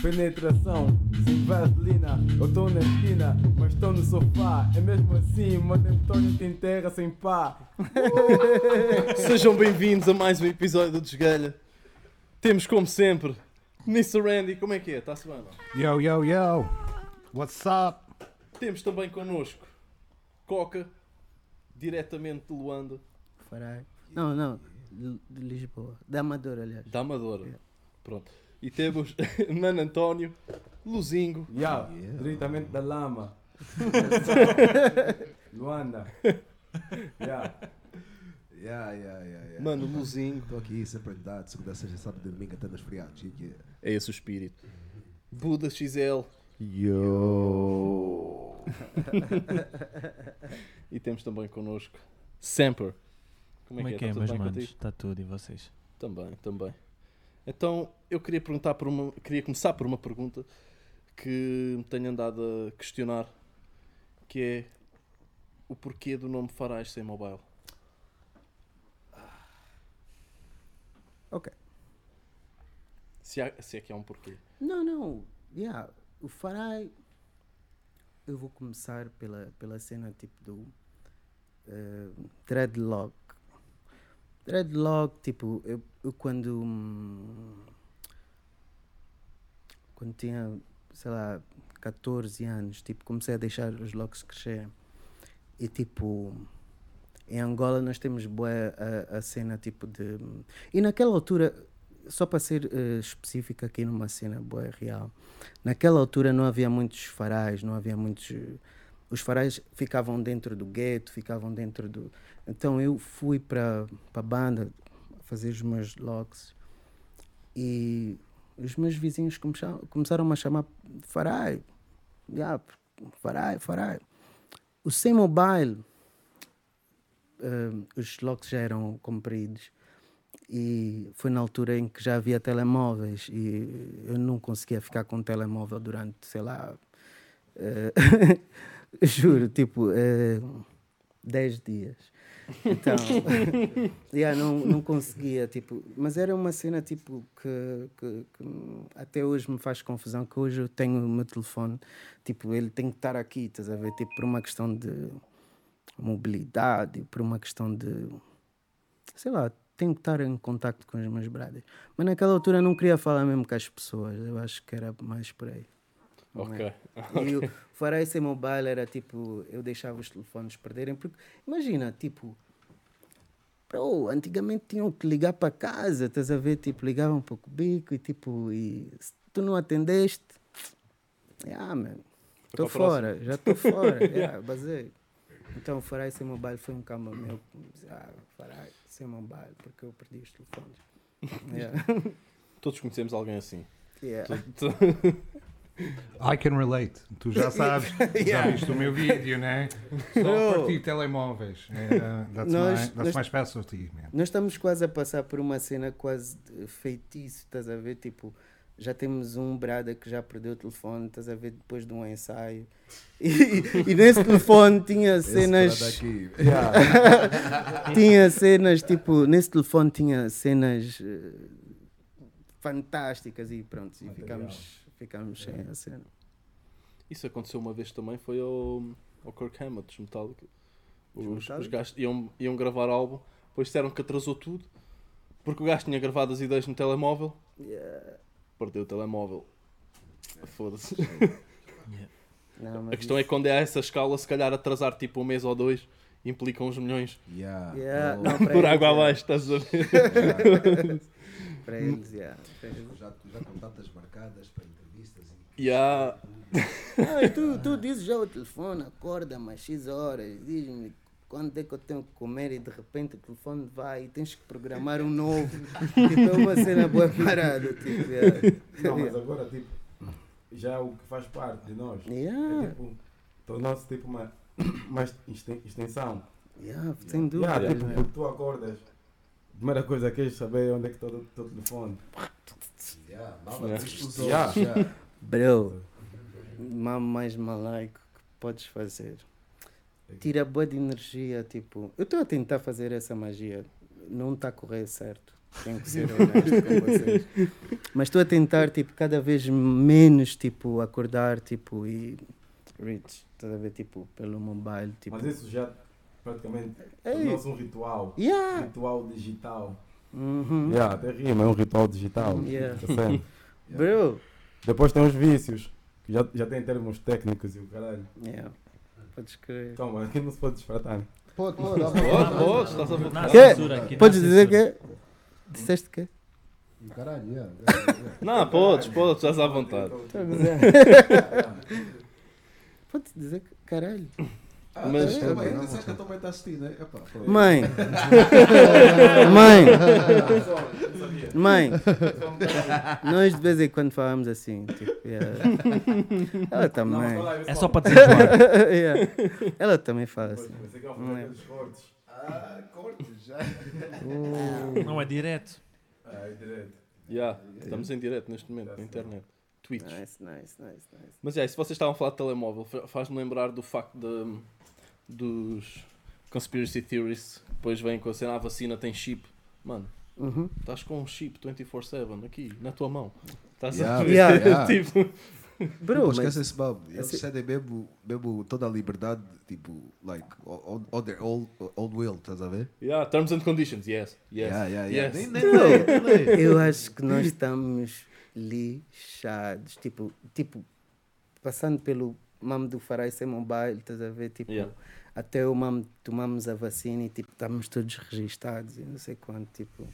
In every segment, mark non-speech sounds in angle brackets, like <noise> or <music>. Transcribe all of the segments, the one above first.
Penetração, sem vaselina. Eu estou na esquina, mas estou no sofá. É mesmo assim, mano Antônio tem terra sem pá. <laughs> Sejam bem-vindos a mais um episódio do Desgalha. Temos, como sempre, Mr. Randy. Como é que é? Está-se bem? não? Yo, yo, yo. What's up? Temos também connosco Coca, diretamente de Luanda, Farai. Não, não. De, de Lisboa. Da Amadora, aliás. da Amadora. Yeah. Pronto. E temos <laughs> Mano António, Luzingo, Yau, diretamente da lama. <laughs> Luanda. Yeah. Yeah, yeah, yeah, yeah. Mano Luzingo. Estou aqui sempre de segunda sexta, sábado e domingo, até nos feriados. E que É esse o espírito. Buda XL. Yo! <laughs> E temos também connosco Semper. Como é que é, Está tudo meus bem manos? Está tudo e vocês? Também, também. Então, eu queria perguntar por uma, queria começar por uma pergunta que me tenho andado a questionar, que é o porquê do nome Farais sem mobile. Ok. Se, há- se é que há um porquê. Não, não. Yeah. O Farai. Eu vou começar pela, pela cena tipo do. eh, dreadlock. Dreadlock, tipo, eu, eu quando. hum, Quando tinha, sei lá, 14 anos, tipo, comecei a deixar os locks crescer. E tipo. Em Angola nós temos boa a, a cena tipo de. E naquela altura, só para ser eh, específico aqui numa cena boa real, naquela altura não havia muitos farais, não havia muitos. eh, Os farais ficavam dentro do gueto, ficavam dentro do. Então eu fui para a banda fazer os meus logs e os meus vizinhos começaram, a chamar farai. Yeah, farai, farai. O sem mobile, eh, os logs já eram compridos e foi na altura em que já havia telemóveis e eu não conseguia ficar com o telemóvel durante, sei lá, eh, <laughs> juro, tipo, eh, 10 dias. Então, <laughs> yeah, não, não conseguia, tipo, mas era uma cena tipo que, que, que até hoje me faz confusão, que hoje eu tenho o meu telefone, tipo, ele tem que estar aqui, estás a ver, tipo, por uma questão de mobilidade, por uma questão de, sei lá, tenho que estar em contacto com os meus brothers. Mas naquela altura eu não queria falar mesmo com as pessoas, eu acho que era mais por aí. Não é? <laughs> Ok. E o Farai sem mobile era tipo, eu deixava os telefones perderem, porque imagina, tipo, bro, antigamente tinham que ligar para casa, estás a ver? Tipo, ligavam para o cubico e tipo, e se tu não atendeste, ah, man, estou fora, já estou fora, <laughs> yeah, basei. Então o Farai sem mobile foi um cama meu, ah, Farai sem mobile, porque eu perdi os telefones. <laughs> Yeah. Todos conhecemos alguém assim. Yeah. I can relate. Tu já <laughs> sabes, já viste o meu vídeo, né? Só Bro. partir telemóveis. É, that's Nós- my, that's nós- my specialty, man. Nós estamos quase a passar por uma cena quase feitiço, estás a ver? Tipo, já temos um brada que já perdeu o telefone, estás a ver, depois de um ensaio. E, <laughs> e nesse telefone tinha cenas. <laughs> tinha cenas, tipo, nesse telefone tinha cenas eh, fantásticas e pronto, e ficamos, ficamos sem a cena. Isso aconteceu uma vez também, foi ao, ao Kirk Hammett dos Metallica. Os, Metallica? os gajos iam, iam gravar álbum, depois disseram que atrasou tudo, porque o gajo tinha gravado as ideias no telemóvel, Yeah. perdeu o telemóvel. Foda-se. <laughs> Não, mas A questão é que quando é a essa escala, se calhar atrasar tipo um mês ou dois implica uns milhões Yeah. Yeah, não, <laughs> por eles, água yeah. abaixo, estás a ver? <laughs> Para eles, yeah. para eles. já, já com datas marcadas para e Yeah. <laughs> E tu, tu dizes já o telefone, acorda mais X horas, diz-me quando é que eu tenho que comer e de repente o telefone vai e tens que programar um novo. tipo, é uma cena boa parada. Tipo, yeah. Não, mas agora, tipo, já é o que faz parte de nós. Yeah, É tipo, tornou-se tipo uma, <coughs> uma exten- extensão. yeah, sem dúvida. Yeah, tipo, né? porque tu acordas, a primeira coisa que queres saber é onde é que está o teu telefone. yeah, Yeah. Yeah. Bro, mamo mais malaico que podes fazer. Tira boa de energia, tipo. Eu estou a tentar fazer essa magia. Não está a correr certo. Tenho que ser honesto com vocês. Mas estou a tentar, tipo, cada vez menos, tipo, acordar, tipo, e reach, estás a ver, tipo, pelo mobile, tipo. Mas isso já praticamente tornou-se um ritual. Yeah! Ritual digital. Uhum. Yeah, até rima, é um ritual digital. Yeah. Tá? Bro! Depois tem os vícios, que já, já tem termos técnicos e o caralho. Yeah. Podes crer. Calma, aqui não se pode desfratar. né? Pode, pode, dá Pode, estás a Não não há Podes dizer que. Disseste que? Caralho, yeah, yeah, yeah. Não, podes, podes, estás à vontade. Podes dizer que. Caralho. Ah, Mas- tá bem, disseste que a tua mãe está assistindo, né? Epá. Mãe! <laughs> Mãe! Mãe! <laughs> Nós de vez em quando falamos assim, tipo, yeah. <laughs> Ela também. É só para dizer. Yeah. Ela também fala assim. Quer Não é. Ah, cortes já. Não é direto. Ah, é direto. Yeah, estamos em direto neste momento na internet. Twitch. Nice, nice, nice, nice. Mas é, se vocês estavam a falar de telemóvel, fa- faz-me lembrar do facto de, dos conspiracy theories que depois vêm com a cena, "Ah, a vacina tem chip. Mano, Uhum. estás com um chip 24-7 aqui, na tua mão. Estás Yeah, a ver? yeah, yeah. <laughs> <laughs> tipo, Bro, Pô, mas, esquece esse babo. Eles assim- cedem mesmo, mesmo toda a liberdade, tipo, like, on, on their own, own will, estás a ver? yeah, terms and conditions, yes. yes Yeah, yeah, yeah. yes. Nem, <laughs> nem. eu acho que nós estamos lixados. Tipo, tipo passando pelo mamo do Farai sem mobile, estás a ver? Tipo, Yeah. até o mamo tomamos a vacina e tipo, estamos todos registados e não sei quanto. Tipo,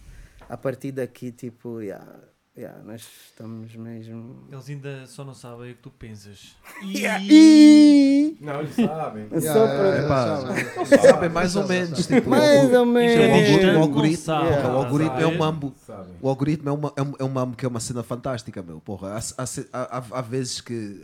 a partir daqui, tipo, yeah, yeah, nós estamos mesmo. Eles ainda só não sabem o que tu pensas. <laughs> Ih! Não, eles sabem. É Yeah, só yeah, para. yeah, sabe. Sabem mais ou menos. Tipo, Mais ou o, menos. É o, algoritmo, o a algoritmo é um mambo. Sabem. O algoritmo é, uma, é, um, é um mambo que é uma cena fantástica, meu. Porra, há, há, há, há- vezes que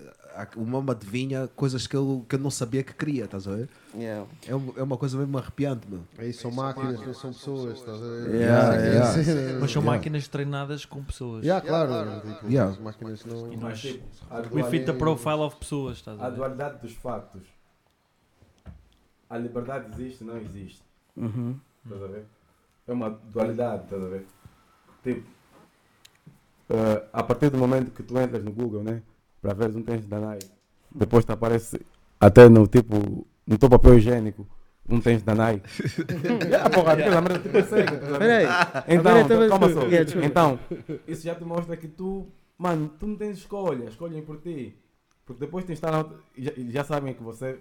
o mambo adivinha coisas que eu, que eu não sabia que queria, estás a ver? Yeah. É, um- é uma coisa mesmo arrepiante, meu. Aí são máquinas, não são pessoas, estás a ver? Yeah, yeah. Mas são <laughs> Yeah. máquinas treinadas com pessoas. Yeah, claro. Tipo, Yeah. As máquinas não. E nós. Tipo, a We fit the dualidade- profile of pessoas, estás A a ver? dualidade dos factos. A liberdade existe, não existe. Uhum. Estás a ver? É uma dualidade, estás a ver? Tipo, eh, a partir do momento que tu entras no Google, né? Para ver um tens da Nike, depois te aparece até no tipo, no teu papel higiênico, um tens da Nike. yeah, porra, aquela merda te persegue. estás a ver? Peraí. Então, tava- calma só. Então, isso já te mostra que tu, mano, tu não tens escolha, escolhem por ti. Porque depois tens de estar na já, já sabem que você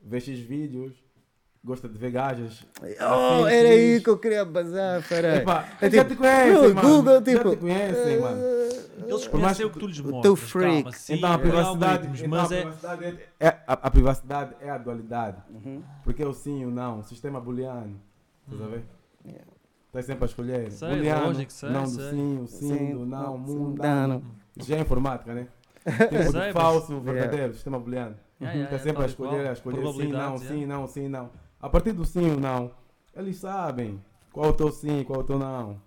vê X vídeos, gosta de ver gajas. Oh, era aí que eu queria bazar, peraí. <laughs> Epá, É já tipo, te conhecem, no mano. Google, já tipo, te conhecem, mano. Eles conhecem o que tu lhes o mostras. teu calma, freak. sim, então a é privacidade, algoritmos, então, mas a, é. privacidade é, é- a, a privacidade é a dualidade. Uhum. Porque é o sim e o não, sistema booleano. Estás a ver? Yeah. Estás sempre a escolher. Sei, booleano, lógico, sei, não do sei. sim, o sim, Sim, do não, mundano. Isso já é informática, né? <laughs> Tipo Sei, falso, verdadeiro, sistema booleano. Yeah, yeah, Está yeah, sempre a escolher, a escolher sim, não, sim, yeah. não, sim, não. A partir do sim ou não, eles sabem qual é o teu sim, qual é o teu não.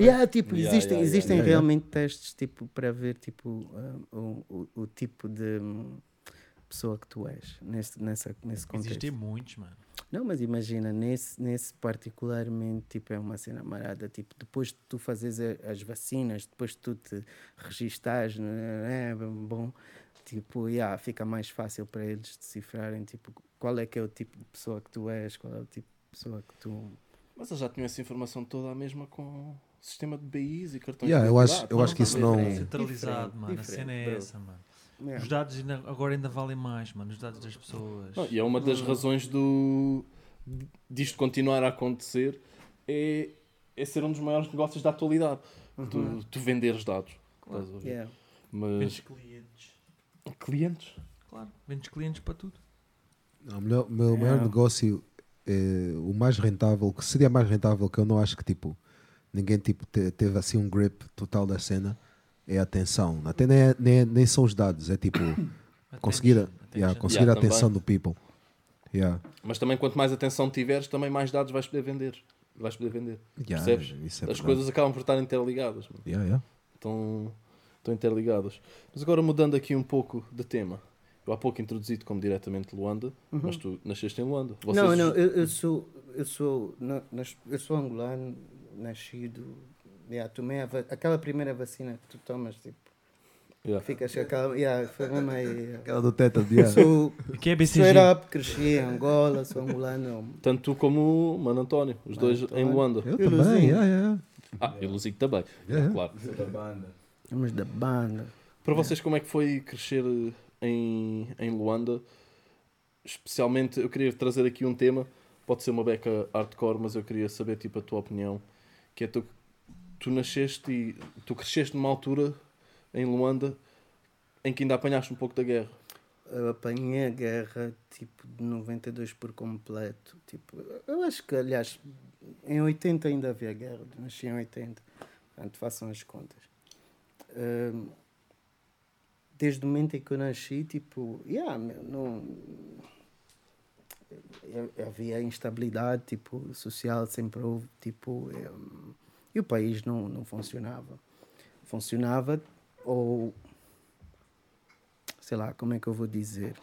Yeah, tipo, Yeah, existem, yeah, existem yeah, yeah. realmente testes tipo, para ver tipo, ah, o, o, o tipo de hum, pessoa que tu és nesse, nessa, nesse contexto. Existem muitos, mano. Não, mas imagina, nesse, nesse particularmente, tipo, é uma cena marada. Tipo, depois de tu fazes a- as vacinas, depois de tu te registares, né, é bom, tipo, yeah, fica mais fácil para eles decifrarem, tipo, qual é que é o tipo de pessoa que tu és, qual é o tipo de pessoa que tu... Mas eu já tinha essa informação toda a mesma com o sistema de BIs e cartões Yeah, de eu acho- eu acho que isso não- Centralizado, mano. A cena é bro. essa, mano. Yeah. Os dados ainda- agora ainda valem mais, mano. Os dados das pessoas. Não, e é uma das razões do disto continuar a acontecer é, é ser um dos maiores negócios da atualidade. Tu, tu venderes dados. A ver? Yeah. Vendes Mas clientes. Clientes? Claro, vendes clientes para tudo. Não, o melhor- meu maior Yeah. negócio, é, o mais rentável, que seria mais rentável, que eu não acho que tipo, ninguém tipo, te- teve assim um grip total da cena, é a atenção. Até nem, é- nem, é- nem são os dados, é tipo <coughs> conseguir, Attention, yeah, conseguir Yeah, a atenção também. do people. Yeah. Mas também quanto mais atenção tiveres, também mais dados vais poder vender. Vais poder vender. Yeah, Percebes? É As verdade. coisas acabam por estar interligadas. mano. Estão, interligadas. Mas agora mudando aqui um pouco de tema. Eu há pouco introduzi-te como diretamente de Luanda, mas Uhum. tu nasceste em Luanda. Não, não, eu, eu sou, eu sou, na- nas- eu sou angolano, nascido, yeah, tomei a aquela primeira vacina que tu tomas, tipo, Yeah. ficas aquela. Yeah, foi mesmo aí. yeah. Aquela do teta de yeah. Sou que é BCG? up, cresci em Angola, sou angolano. Tanto tu como o Mano António, os dois em António. Luanda. Eu E o também, yeah, yeah. Ah, e o Luzico também, Yeah. claro. Da banda. Somos da banda. Para vocês, como é que foi crescer em, em Luanda? Especialmente, eu queria trazer aqui um tema, pode ser uma beca hardcore, mas eu queria saber tipo, a tua opinião. Que é tu, tu nasceste e tu cresceste numa altura em Luanda em que ainda apanhaste um pouco da guerra. Eu apanhei a guerra tipo de 92 por completo. Tipo, eu acho que, aliás, em 80 ainda havia guerra. Nasci em 80. Portanto, façam as contas. Desde o momento em que eu nasci, tipo, yeah, não. Havia instabilidade tipo, social, sempre houve, tipo, e o país não, não funcionava. Funcionava ou sei lá, como é que eu vou dizer?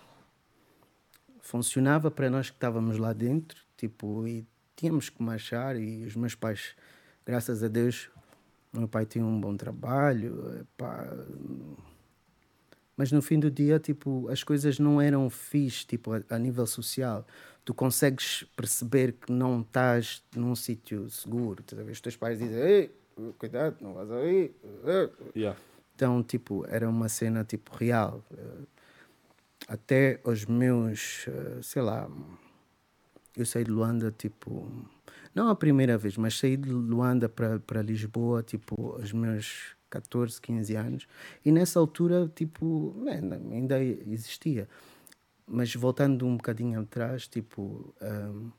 Funcionava para nós que estávamos lá dentro, tipo, e tínhamos que marchar e os meus pais, graças a Deus, meu pai tinha um bom trabalho, epá, mas no fim do dia, tipo, as coisas não eram fixe, tipo, a, a nível social. Tu consegues perceber que não estás num sítio seguro. Estás a ver? Os teus pais dizem, ei, cuidado, não vais aí. Yeah. então, tipo, era uma cena, tipo, real. Até os meus, eh, sei lá, eu saí de Luanda, tipo, não a primeira vez, mas saí de Luanda para Lisboa, tipo, aos meus 14, 15 anos. E nessa altura, tipo, man, ainda existia. Mas voltando um bocadinho atrás, tipo, ahm,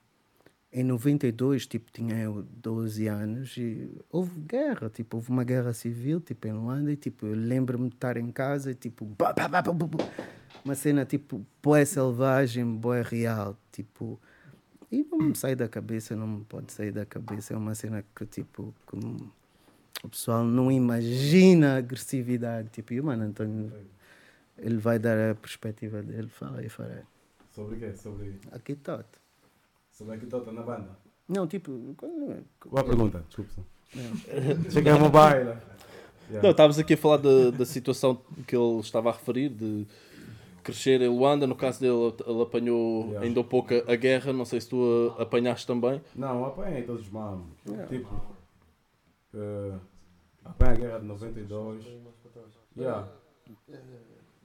em 92, tipo, tinha eu 12 anos e houve guerra, tipo, houve uma guerra civil, tipo, em Luanda e, tipo, eu lembro-me de estar em casa e, tipo, uma cena, tipo, boé selvagem, boé real, tipo, e não me sai da cabeça, não me pode sair da cabeça, é uma cena que, tipo, que o pessoal não imagina a agressividade, tipo, e o Mano António, ele vai dar a perspectiva dele, fala aí, fala aí. Sobre o quê? Sobre, Aqui tá. sobre aqui tota na banda. Não, tipo, quando- Qual a pergunta? Desculpa. Cheguei ao mobile. Não, estávamos aqui a falar da, da situação que ele estava a referir, de crescer em Luanda. No caso dele, ele apanhou Yeah. ainda um pouco a guerra. Não sei se tu apanhaste também. Não, apanhei todos os mamos. Yeah. Tipo, uh, apanhei a guerra de 92. Yeah,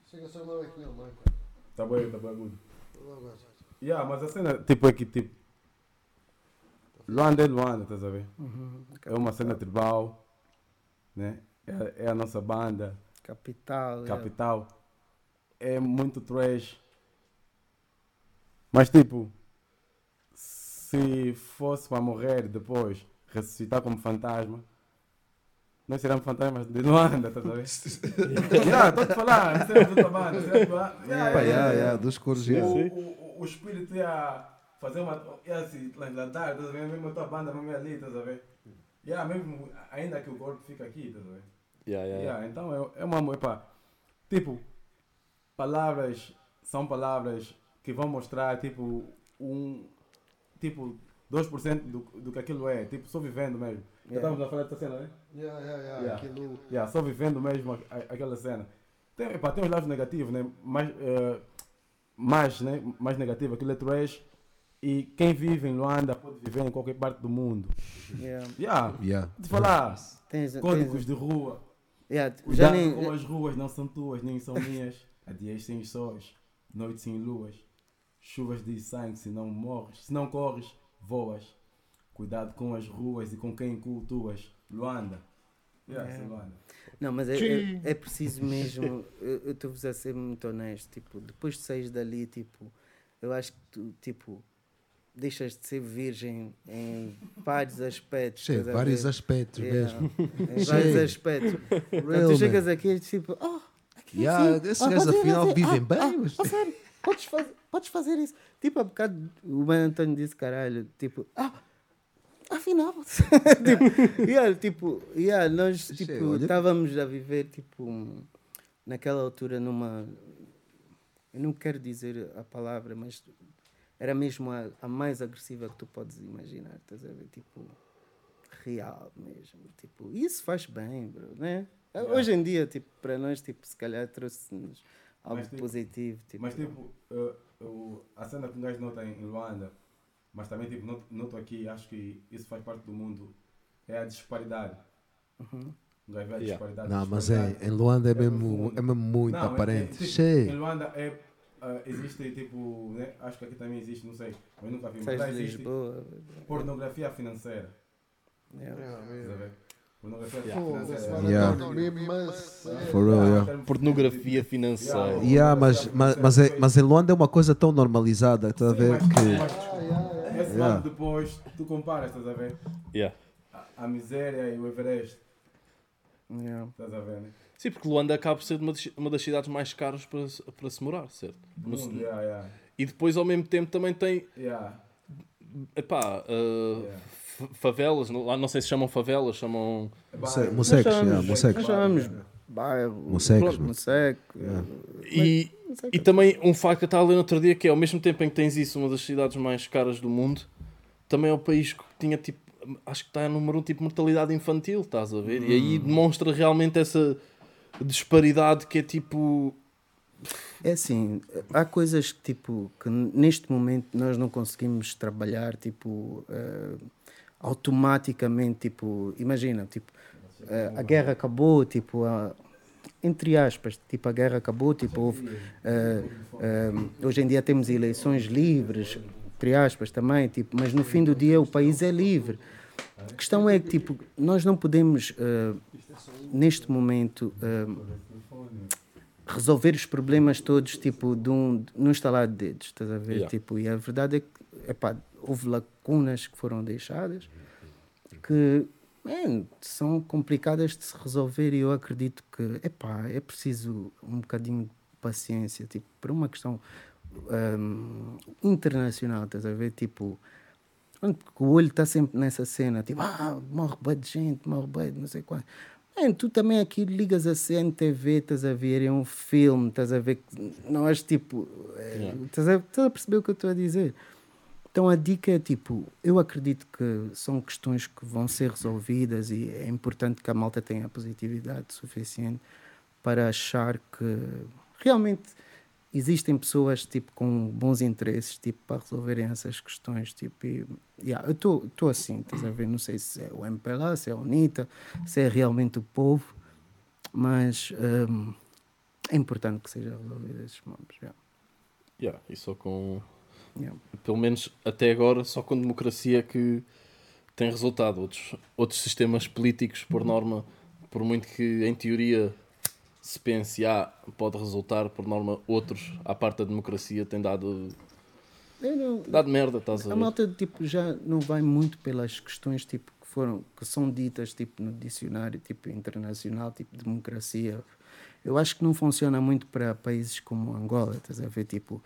Chega só lá aqui, não, mãe. tá bem, tá bem, good. Yeah, mas a cena, tipo, é que, tipo, Luanda é Luanda, estás a ver? Uhum. É uma cena tribal, né? É, é a nossa banda, Capital. é. capital. É muito trash. Mas, tipo, se fosse para morrer depois, ressuscitar como fantasma, nós seremos fantasmas de Luanda, estás a ver? yeah, <laughs> estou a te falar, seremos outra banda. seremos yeah. yeah, dos cores, O, yeah. o, o, o espírito ia fazer uma. ia se transladar, estás a ver? Mesmo a tua banda, mesmo ali, estás a ver? Yeah, mesmo, ainda que o corpo fica aqui, estás a ver? Yeah, yeah, yeah. Yeah, então é, é uma. Epá, tipo, palavras são palavras que vão mostrar, tipo, um. Tipo, 2% do, do que aquilo é. Tipo, só vivendo mesmo. Já Yeah. estávamos a falar dessa cena, né? Yeah, yeah, yeah. Yeah. Aquilo. Yeah, só vivendo mesmo a- a- aquela cena. Tem, epá, tem os lados negativos, né? Mais, eh, mais, né? mais negativo, aquilo é trash. E quem vive em Luanda pode viver em qualquer parte do mundo. Yeah. Yeah, Yeah. de falar, Tens, códigos tens, de rua. yeah, já nem, como as ruas não são tuas, nem são minhas. Há dias sem sóis, noites sem luas. Chuvas de sangue, se não morres. Se não corres, voas. Cuidado com as ruas e com quem cultuas. Luanda. Yeah, sim, Luanda. Não, mas é, é, é preciso mesmo. Eu estou-vos a ser muito honesto. Tipo, depois de saís dali, tipo, eu acho que tu, tipo, deixas de ser virgem em vários aspectos. Vários aspectos Yeah, mesmo. Em vários aspectos. Então, Real, tu chegas aqui e tipo, oh, é Yeah, esses gajos afinal vivem Ah, bem, ah, mas- sério, <laughs> podes fazer, podes fazer isso. Tipo, há bocado o Mano António disse, caralho, tipo, ah, afinal. <laughs> tipo, <laughs> yeah, tipo, yeah, nós tipo, estávamos a viver, tipo, naquela altura numa. Eu não quero dizer a palavra, mas era mesmo a, a mais agressiva que tu podes imaginar, estás a ver? Tipo, real mesmo. Tipo, isso faz bem, bro, né? Hoje em dia, tipo, para nós, tipo, se calhar trouxe-nos algo Mas, tipo, positivo. Tipo, Mas tipo, uh, o- a cena que um gajo nota em Luanda, mas também tipo, noto, noto aqui, acho que isso faz parte do mundo, é a disparidade. Uhum. Um gajo vê a Yeah. disparidade. Não, mas é, em Luanda é É mesmo, é mesmo muito Não, é- é, aparente. tipo, Em. Luanda é, uh, existe tipo, né? acho que aqui também existe, não sei, eu nunca vi, mas lá existe Lisboa. pornografia financeira. Yeah. Yeah, Ver? Pornografia financeira. Yeah. For real, yeah. Pornografia financeira. Yeah, mas, mas, mas, é, mas em Luanda é uma coisa tão normalizada, estás a ver? Que. Esse Yeah. lado depois, tu comparas, estás a ver? Yeah. A, a miséria e o Everest, Yeah. estás a ver? Né? Sim, porque Luanda acaba por ser uma das, uma das cidades mais caras para, se- para se morar, certo? No- yeah, yeah. E depois, ao mesmo tempo, também tem Yeah, epá, uh, yeah. Favelas. não- Lá não sei se chamam favelas, chamam. Nós yeah, chamamos- bairro, Yeah. E, e também um facto que eu estava a ler no outro dia que é ao mesmo tempo em que tens isso, uma das cidades mais caras do mundo, também é o país que tinha tipo, acho que está a número um tipo mortalidade infantil, estás a ver? E aí demonstra realmente essa disparidade que é tipo. É assim, há coisas que, tipo, que neste momento nós não conseguimos trabalhar, tipo, eh, automaticamente, tipo, imagina, tipo, eh, a guerra acabou, tipo, a- entre aspas, tipo, a guerra acabou, tipo, houve, eh, eh, hoje em dia temos eleições livres, entre aspas também, tipo, mas no fim do dia o país é livre. A questão é que, tipo, nós não podemos, eh, neste momento, resolver os problemas todos, tipo, de um, num estalar de dedos, estás a ver? Yeah. Tipo, e a verdade é que, epá, houve lacunas que foram deixadas que, man, são complicadas de se resolver e eu acredito que, epá, é preciso um bocadinho de paciência, tipo, por uma questão hum, internacional, estás a ver? Tipo, o olho está sempre nessa cena, tipo, ah, morre bué de gente, morre bué de não sei quanto. Man, tu também aqui ligas a CNTV, estás a ver, é um filme, estás a ver, que nós, tipo, é, estás, a, estás a perceber o que eu estou a dizer? Então a dica é, tipo, eu acredito que são questões que vão ser resolvidas e é importante que a malta tenha positividade suficiente para achar que realmente existem pessoas tipo com bons interesses tipo para resolverem essas questões tipo e, yeah, eu estou assim estás a ver não sei se é o MPLA se é a UNITA se é realmente o povo mas hum, é importante que seja resolvido esses membros yeah. Yeah, e só com. Yeah. Pelo menos até agora, só com democracia que tem resultado. Outros, outros sistemas políticos, por norma, por muito que em teoria se pense, ah, pode resultar, por norma, outros, à parte da democracia, têm dado, não- dado merda, estás a a ver? malta tipo já não vai muito pelas questões tipo que foram que são ditas tipo no dicionário tipo internacional tipo democracia eu acho que não funciona muito para países como Angola estás a ver tipo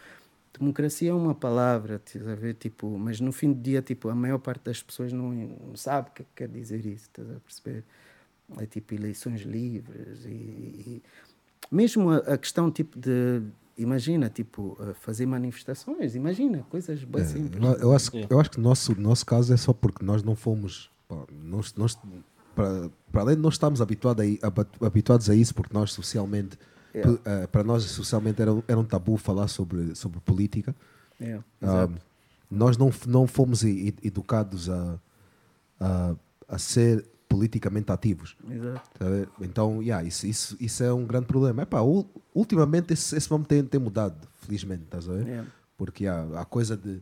democracia é uma palavra estás a ver tipo mas no fim do dia tipo a maior parte das pessoas não, não sabe o que quer dizer isso estás a perceber é tipo eleições livres e, e mesmo a, a questão tipo de imagina tipo fazer manifestações imagina coisas bem É, simples eu, eu acho, Yeah. eu acho que o nosso, nosso caso é só porque nós não fomos. pá, nós, nós, para, para além de nós estarmos habituados a, habituados a isso, porque nós socialmente. Yeah. eh, para nós socialmente era, um- era um tabu falar sobre, sobre política. Yeah, Ah, exato. nós não, não fomos educados a, a, a ser politicamente ativos. exato tá? Então, yeah, isso, isso, isso é um grande problema. Epá, ul- ultimamente esse, esse nome tem, tem mudado, felizmente, estás a ver? Yeah. Porque há a coisa de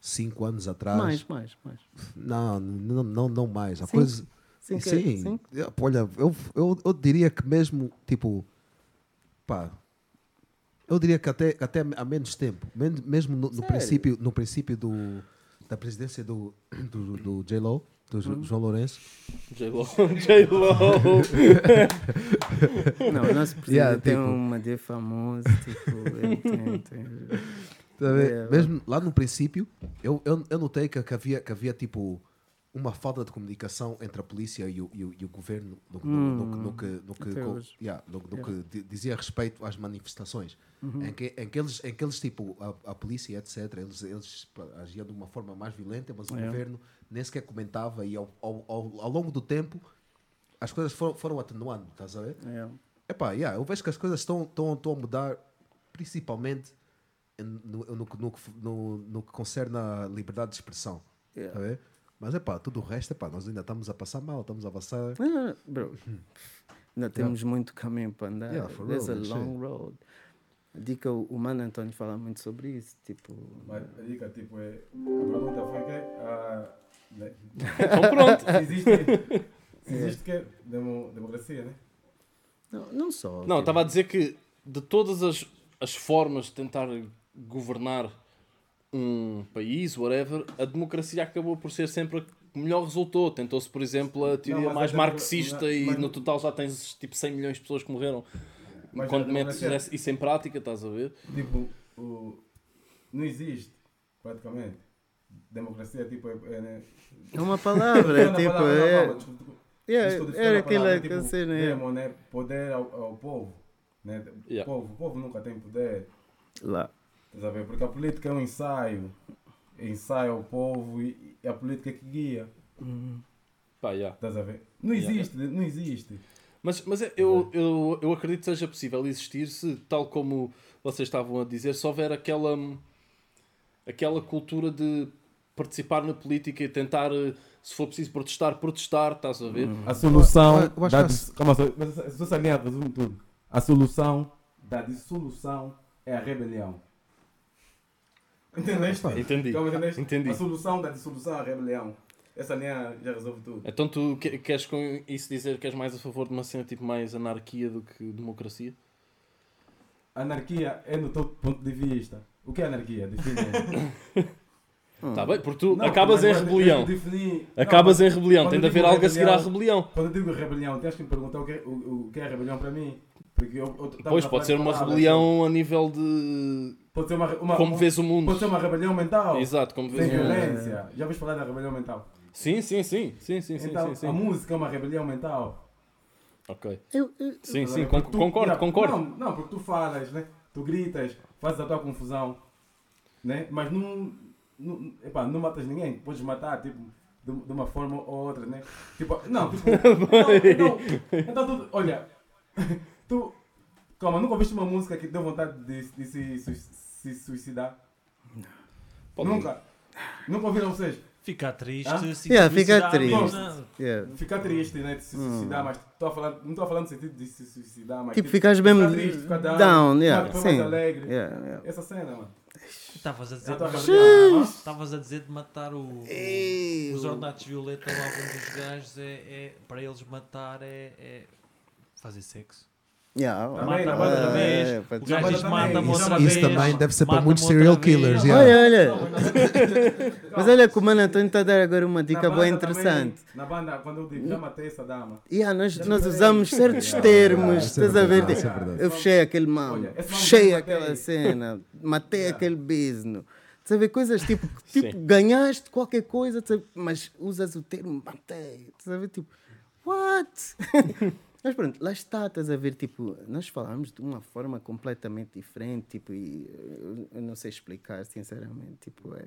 cinco anos atrás. mais mais mais Não, não, não, não mais. A Cinco? coisa. Cinco sim. cinco? Olha, eu, eu, eu diria que mesmo, tipo, pá, eu diria que até, até há menos tempo, mesmo no, no princípio, no princípio do, da presidência do, do, do J-Lo, do Hum. Jo- João Lourenço, J-Lo. <laughs> J-Lo. <laughs> não o nosso presidente Yeah, tem tipo- uma D famoso tipo ele tem, tem Tá? Yeah. Mesmo lá no princípio, eu, eu, eu notei que, que havia, que havia tipo uma falta de comunicação entre a polícia e o, e o, e o governo no, no- Hum. no, no que, no que, co- hoje. yeah, no- no Yeah. que di- dizia respeito às manifestações. Uhum. Em, que, em, que eles, em que eles, tipo, a, a polícia, etc., eles, eles agiam de uma forma mais violenta, mas o Yeah. governo nem sequer comentava e ao, ao, ao, ao longo do tempo as coisas foram, foram atenuando, estás a ver? Yeah. Epá, yeah, eu vejo que as coisas estão, estão, estão a mudar, principalmente no, no, que- no, que- no, no que concerne a liberdade de expressão. Yeah. tá Mas epá, tudo o resto, epá, nós ainda estamos a passar mal, estamos a passar. Ah, bro, ainda temos muito caminho para andar. Yeah, for There's real, a long road. A dica, o Mano Antônio fala muito sobre isso. Tipo, Mas a dica, tipo, é. A pergunta foi que. ah, né? <laughs> Então pronto. se existe. Se existe que demo, democracia, né? não, não só. Não, tipo, estava a dizer que de todas as, as formas de tentar governar um país, whatever, a democracia acabou por ser sempre a que melhor resultou. Tentou-se, por exemplo, a teoria mas mais a marxista democra- e mas- no total já tens tipo 100 milhões de pessoas que morreram. Mas Quando metes democracia- isso em prática, estás a ver? Tipo, o, não existe, praticamente. Democracia, tipo, é. é, né? É uma palavra, <laughs> é Não, tipo, palavra, não, é. não, desculpa, Yeah, desculpa, era desculpa a palavra, aquela tipo, cena. é. né? Poder ao, ao povo. Né? Yeah. O, povo, o povo nunca tem poder. Lá. Estás a ver? Porque a política é um ensaio. Ensaia o povo e, e a política é que guia. Pá, yeah. Estás a ver? Não Yeah, existe, não existe. Mas, mas é- eu, eu, eu acredito que seja possível existir se, tal como vocês estavam a dizer, se houver aquela, aquela cultura de participar na política e tentar, eh, se for preciso protestar, protestar, estás a ver? A solução. Eu- eu acho da que Calma só, mas essa- essa- essa linha resume tudo. A solução da dissolução é a rebelião. Entendeste? Entendi. Calma, entendeste? Entendi. A solução da dissolução a rebelião. Essa linha já resolve tudo. Então tu que- queres com isso dizer que és mais a favor de uma cena tipo mais anarquia do que democracia? Anarquia é no teu ponto de vista. O que é anarquia? Define. Está <laughs> bem, porque tu Não, acabas em rebelião. Não, Acabas em rebelião, quando tem de eu haver digo algo a seguir à rebelião-. Quando eu digo rebelião, tens que me perguntar o que é, o, o que é rebelião para mim. Porque eu, eu, Pois, pode ser de uma palavras, rebelião a nível de Pode ser uma, uma, como vês o mundo. Pode ser uma rebelião mental. Exato, como vês o mundo. violência. Já ouviste falar da rebelião mental? Sim, sim, sim. Sim, sim, sim, então, sim, a sim. música é uma rebelião mental. Ok. Eu, eu, Sim, a sim, con- tu- concordo, não, concordo. Não, não, porque tu falas, né? Tu gritas, fazes a tua confusão, né? Mas não, não, epá, não matas ninguém. Podes matar, tipo, de, de uma forma ou outra, né? Tipo, não, tipo, <laughs> não, não. Então tu, olha, <laughs> tu, calma, nunca ouviste uma música que deu vontade de, de se, se suicidar? Pode Nunca. Nunca ouviram vocês? Ficar triste, Ah? se Yeah, fica felicidade, triste. não. yeah. Ficar triste, né? De se suicidar, mas tô a falar, não estou a falar no sentido de se suicidar, mas Tipo, ficas mesmo ficar triste, ficar down, down, ficar yeah, depois sim. mais alegre. Yeah, yeah. Essa cena, mano. Estavas a dizer, estavas a dizer de matar o, o- os ornatos violeta lá alguns dos gajos é, é- para eles matar é, é fazer sexo. Yeah, Também, Mata na outra banda também. vez, é, o gajo diz mata-me isso- outra isso vez. também deve ser para muitos outra serial killers, Olha, yeah. olha. <laughs> Mas olha que o Mano Antônio está a dar agora uma dica boa interessante. também, na banda, quando eu digo, já matei essa dama. Yeah, nós, Já nós usamos certos termos, Isso é estás a ver? isso é. Eu fechei aquele mamo, Olha, fechei aquela cena, matei Yeah. aquele bisno. Estás a ver? Coisas tipo, <laughs> tipo ganhaste qualquer coisa, mas usas o termo matei. Estás a ver? Tipo, what? <laughs> Mas pronto, lá está, estás a ver, tipo, nós falamos de uma forma completamente diferente, tipo, e eu, eu não sei explicar, sinceramente, tipo, é...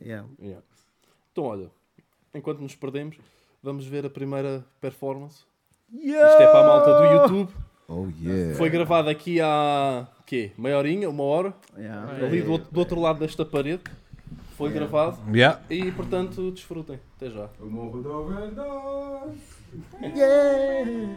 Yeah. Yeah. Então, olha, enquanto nos perdemos, vamos ver a primeira performance. Isto é para a malta do YouTube. Oh yeah. Foi gravado aqui há quê? Meia horinha, uma hora, Yeah. ali do, do outro lado desta parede. Foi gravado Yeah. e, portanto, desfrutem. Até já. O morro do overdose. Yeah.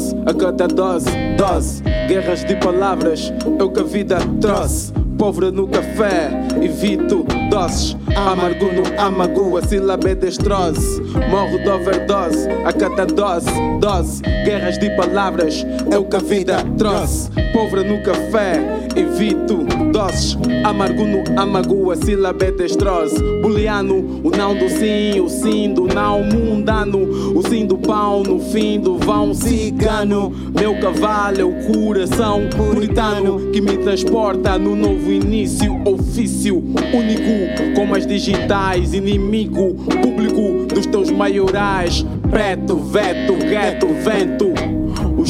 Overdose a cada dose, dose. Guerras de palavras, é o que a vida trouxe. Pobre no café, evito doses. Amargo no amago, a sílaba é destrose. Morro de overdose a cada dose, dose. Guerras de palavras, é o que a vida trouxe. Pobre no café, evito doses. Amargo no amago, a sílaba é destrose. Booleano, o não do sim, o sim do não mundano. O sim do pão no fim do vão cigano. Meu cavalo é o coração puritano que me transporta no novo início. Ofício único, como as digitais, inimigo público dos teus maiorais. Preto, veto, gueto, vento.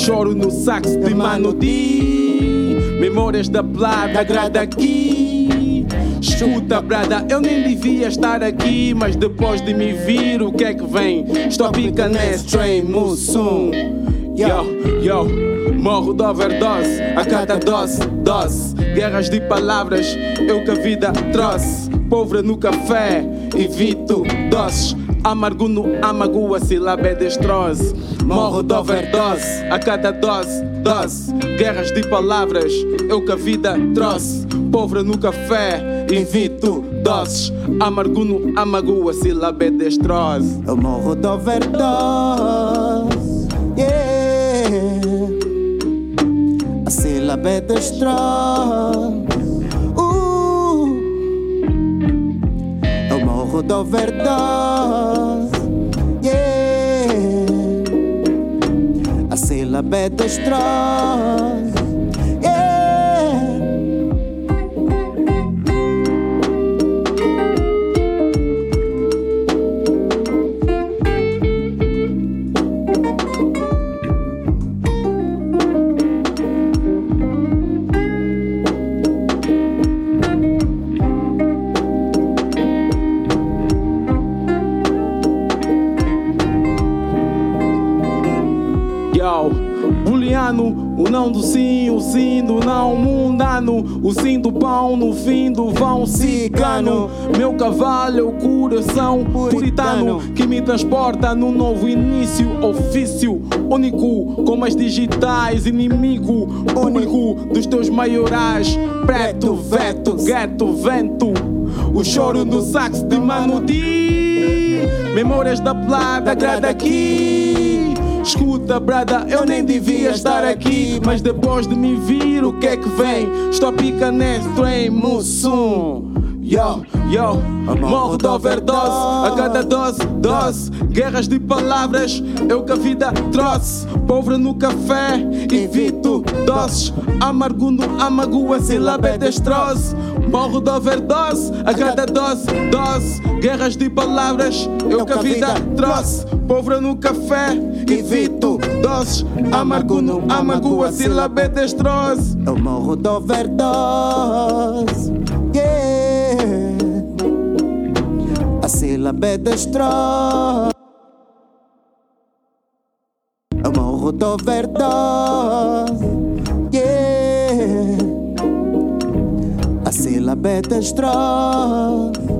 Choro no sax de Mano Di. Memórias da plata, grada aqui. Escuta, brada, eu nem devia estar aqui, mas depois de me vir, o que é que vem? Estou pica nesse train, Mussum. Yo, yo, morro de overdose a cada dose, dose. Guerras de palavras, o que a vida trouxe. Pobre no café, evito doses. Amargo no amago, a sílaba é destrose. Morro de overdose a cada dose, dose. Guerras de palavras, o que a vida trouxe. Pobre no café, evito doses. Amargo no amago, a sílaba é destrose. eu morro de overdose. Yeah. A sílaba é destrose. Eu morro de overdose. Yeah. A sílaba é destrose. Yeah. Não do sim, o sim do não mundano, o sim do pão no fim do vão cigano. Meu cavalo é o coração puritano que me transporta no novo início, ofício único, como as digitais, inimigo único dos teus maiorais. Preto, veto, gueto, vento. O choro no sax de Mano. Memórias da plata, grada aqui. Escuta, brada, eu nem devia estar aqui. Mas depois de me vir, o que é que vem? Estou pica nesse trem, Mussum. Yo, yo, morro de overdose a cada dose, dose. Guerras de palavras, o que a vida trouxe. Pobre no café, evito doses. Amargo no amago, a sílaba é destrose. Morro de overdose a cada dose, dose. Guerras de palavras, o que a vida trouxe. Pobre no café, evito doses. Amargo no amago, a sílaba é destrose. Eu morro de overdose. Yeah. A sílaba é destrose. Eu morro de overdose. Yeah. A sílaba é destrose.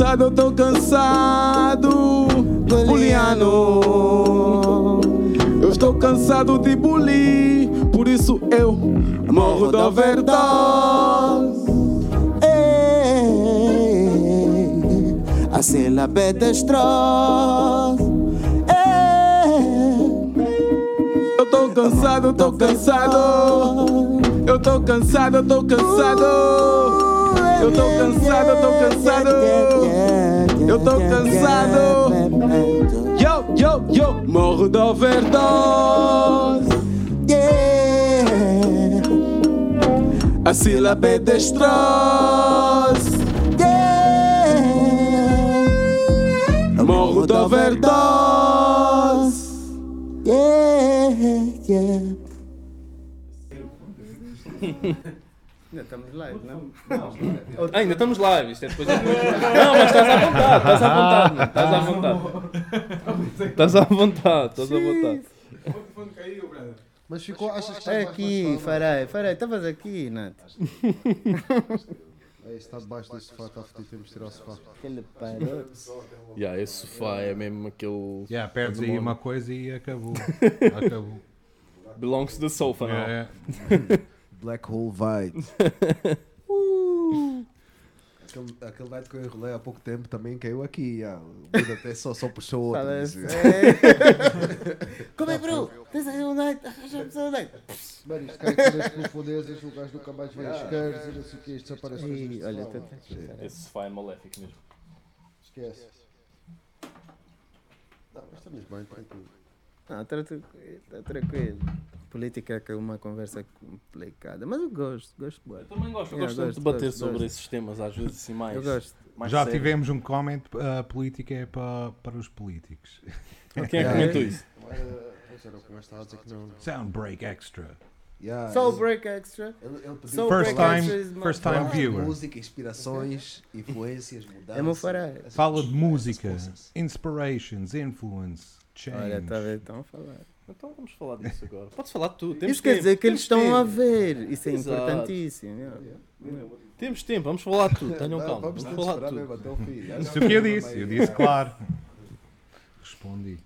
cansado, eu tô cansado Juliano. Eu estou cansado de bullying, por isso eu morro da verdade. Hacer é, la pedestroz. É é, eu tô cansado, eu tô cansado. Eu tô cansado, eu tô cansado. Eu tô cansado, eu tô cansado. Eu tô cansado. Yo, yo, yo, morro de overdose. A sílaba é destroço. Morro de overdose. Ainda estamos live, não? Ah, ainda estamos live. Isto é depois Não, mas estás à vontade, estás à vontade, mano, estás à vontade. Estás à vontade, estás à vontade. O caiu, brother. Mas ficou, achas que É está aqui, Farai, Farai, estavas aqui, Nath. É, está debaixo desse sofá, está fedido, temos de tirar o sofá. Aquele parou. Yeah, esse sofá é mesmo aquele. Yeah, perdes aí uma coisa e acabou. <laughs> acabou. Belongs to the sofa, não? É, Black Hole Vibes. <laughs> Aquele, aquele night que eu enrolei há pouco tempo também caiu aqui. Yeah. O Buda até só, só puxou outro. Parece- É. <laughs> Como é, bro? Tens aí um night, arranja-me um night. Mano, isto cai todas as profundezas, o gajo nunca mais vem às esquerdas e não sei o que, isto desaparece coisas Ih, deste Olha. Esse sofá é maléfico mesmo. Esquece. Não, mas estamos bem, tranquilo. Não, tá tranquilo, tá tranquilo. Política é uma conversa complicada, mas eu gosto, gosto. Eu também gosto, eu Yeah, gosto de gosto, debater gosto, sobre gosto. esses temas, às vezes assim mais. Eu gosto. mais Já sério. tivemos um comment, a política é para, para os políticos. Quem é que comentou isso? A. Sound break extra. yeah, Soul ele- Break Extra. Ele, ele Soul First Break time- Extra first time viewer. música, inspirações, influências, mudanças. É essas Fala de música, inspirations, influence, change. Olha, tá vendo? Estão a falar. Então vamos falar disso agora. <laughs> Podes falar de tudo. Temos Isso quer tempo, dizer que eles estão a tempo. ver. Isso é Exato. importantíssimo. yeah. Temos tempo, vamos falar de tudo. Tenham calma. Vamos Vamos falar mesmo até o fim. <laughs> Isso é o que eu disse, eu disse claro. <clears throat> Respondi.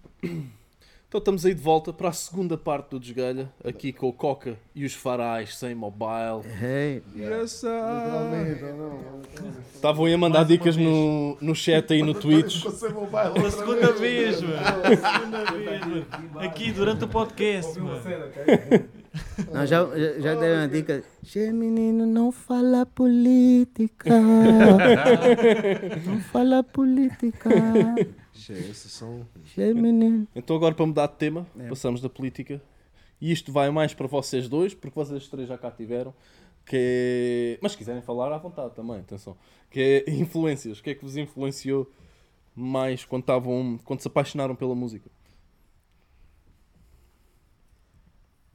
Então estamos aí de volta para a segunda parte do Desgalha, aqui com o Coca e os farais sem mobile. Hey, não? Estavam aí a mandar dicas no, no chat aí no Twitch. Pela segunda vez, mano. <laughs> Pela segunda vez, mano. Aqui durante o podcast, mano. <laughs> não, já, já, já deram a dica. Che, menino, não fala política. <laughs> não fala política. Esses são. Che, menino. Então agora para mudar de tema, É. passamos da política. E isto vai mais para vocês dois, porque vocês três já cá tiveram. Que é... Mas se quiserem falar à vontade também, atenção. Que é influências. O que é que vos influenciou mais quando, estavam, quando se apaixonaram pela música?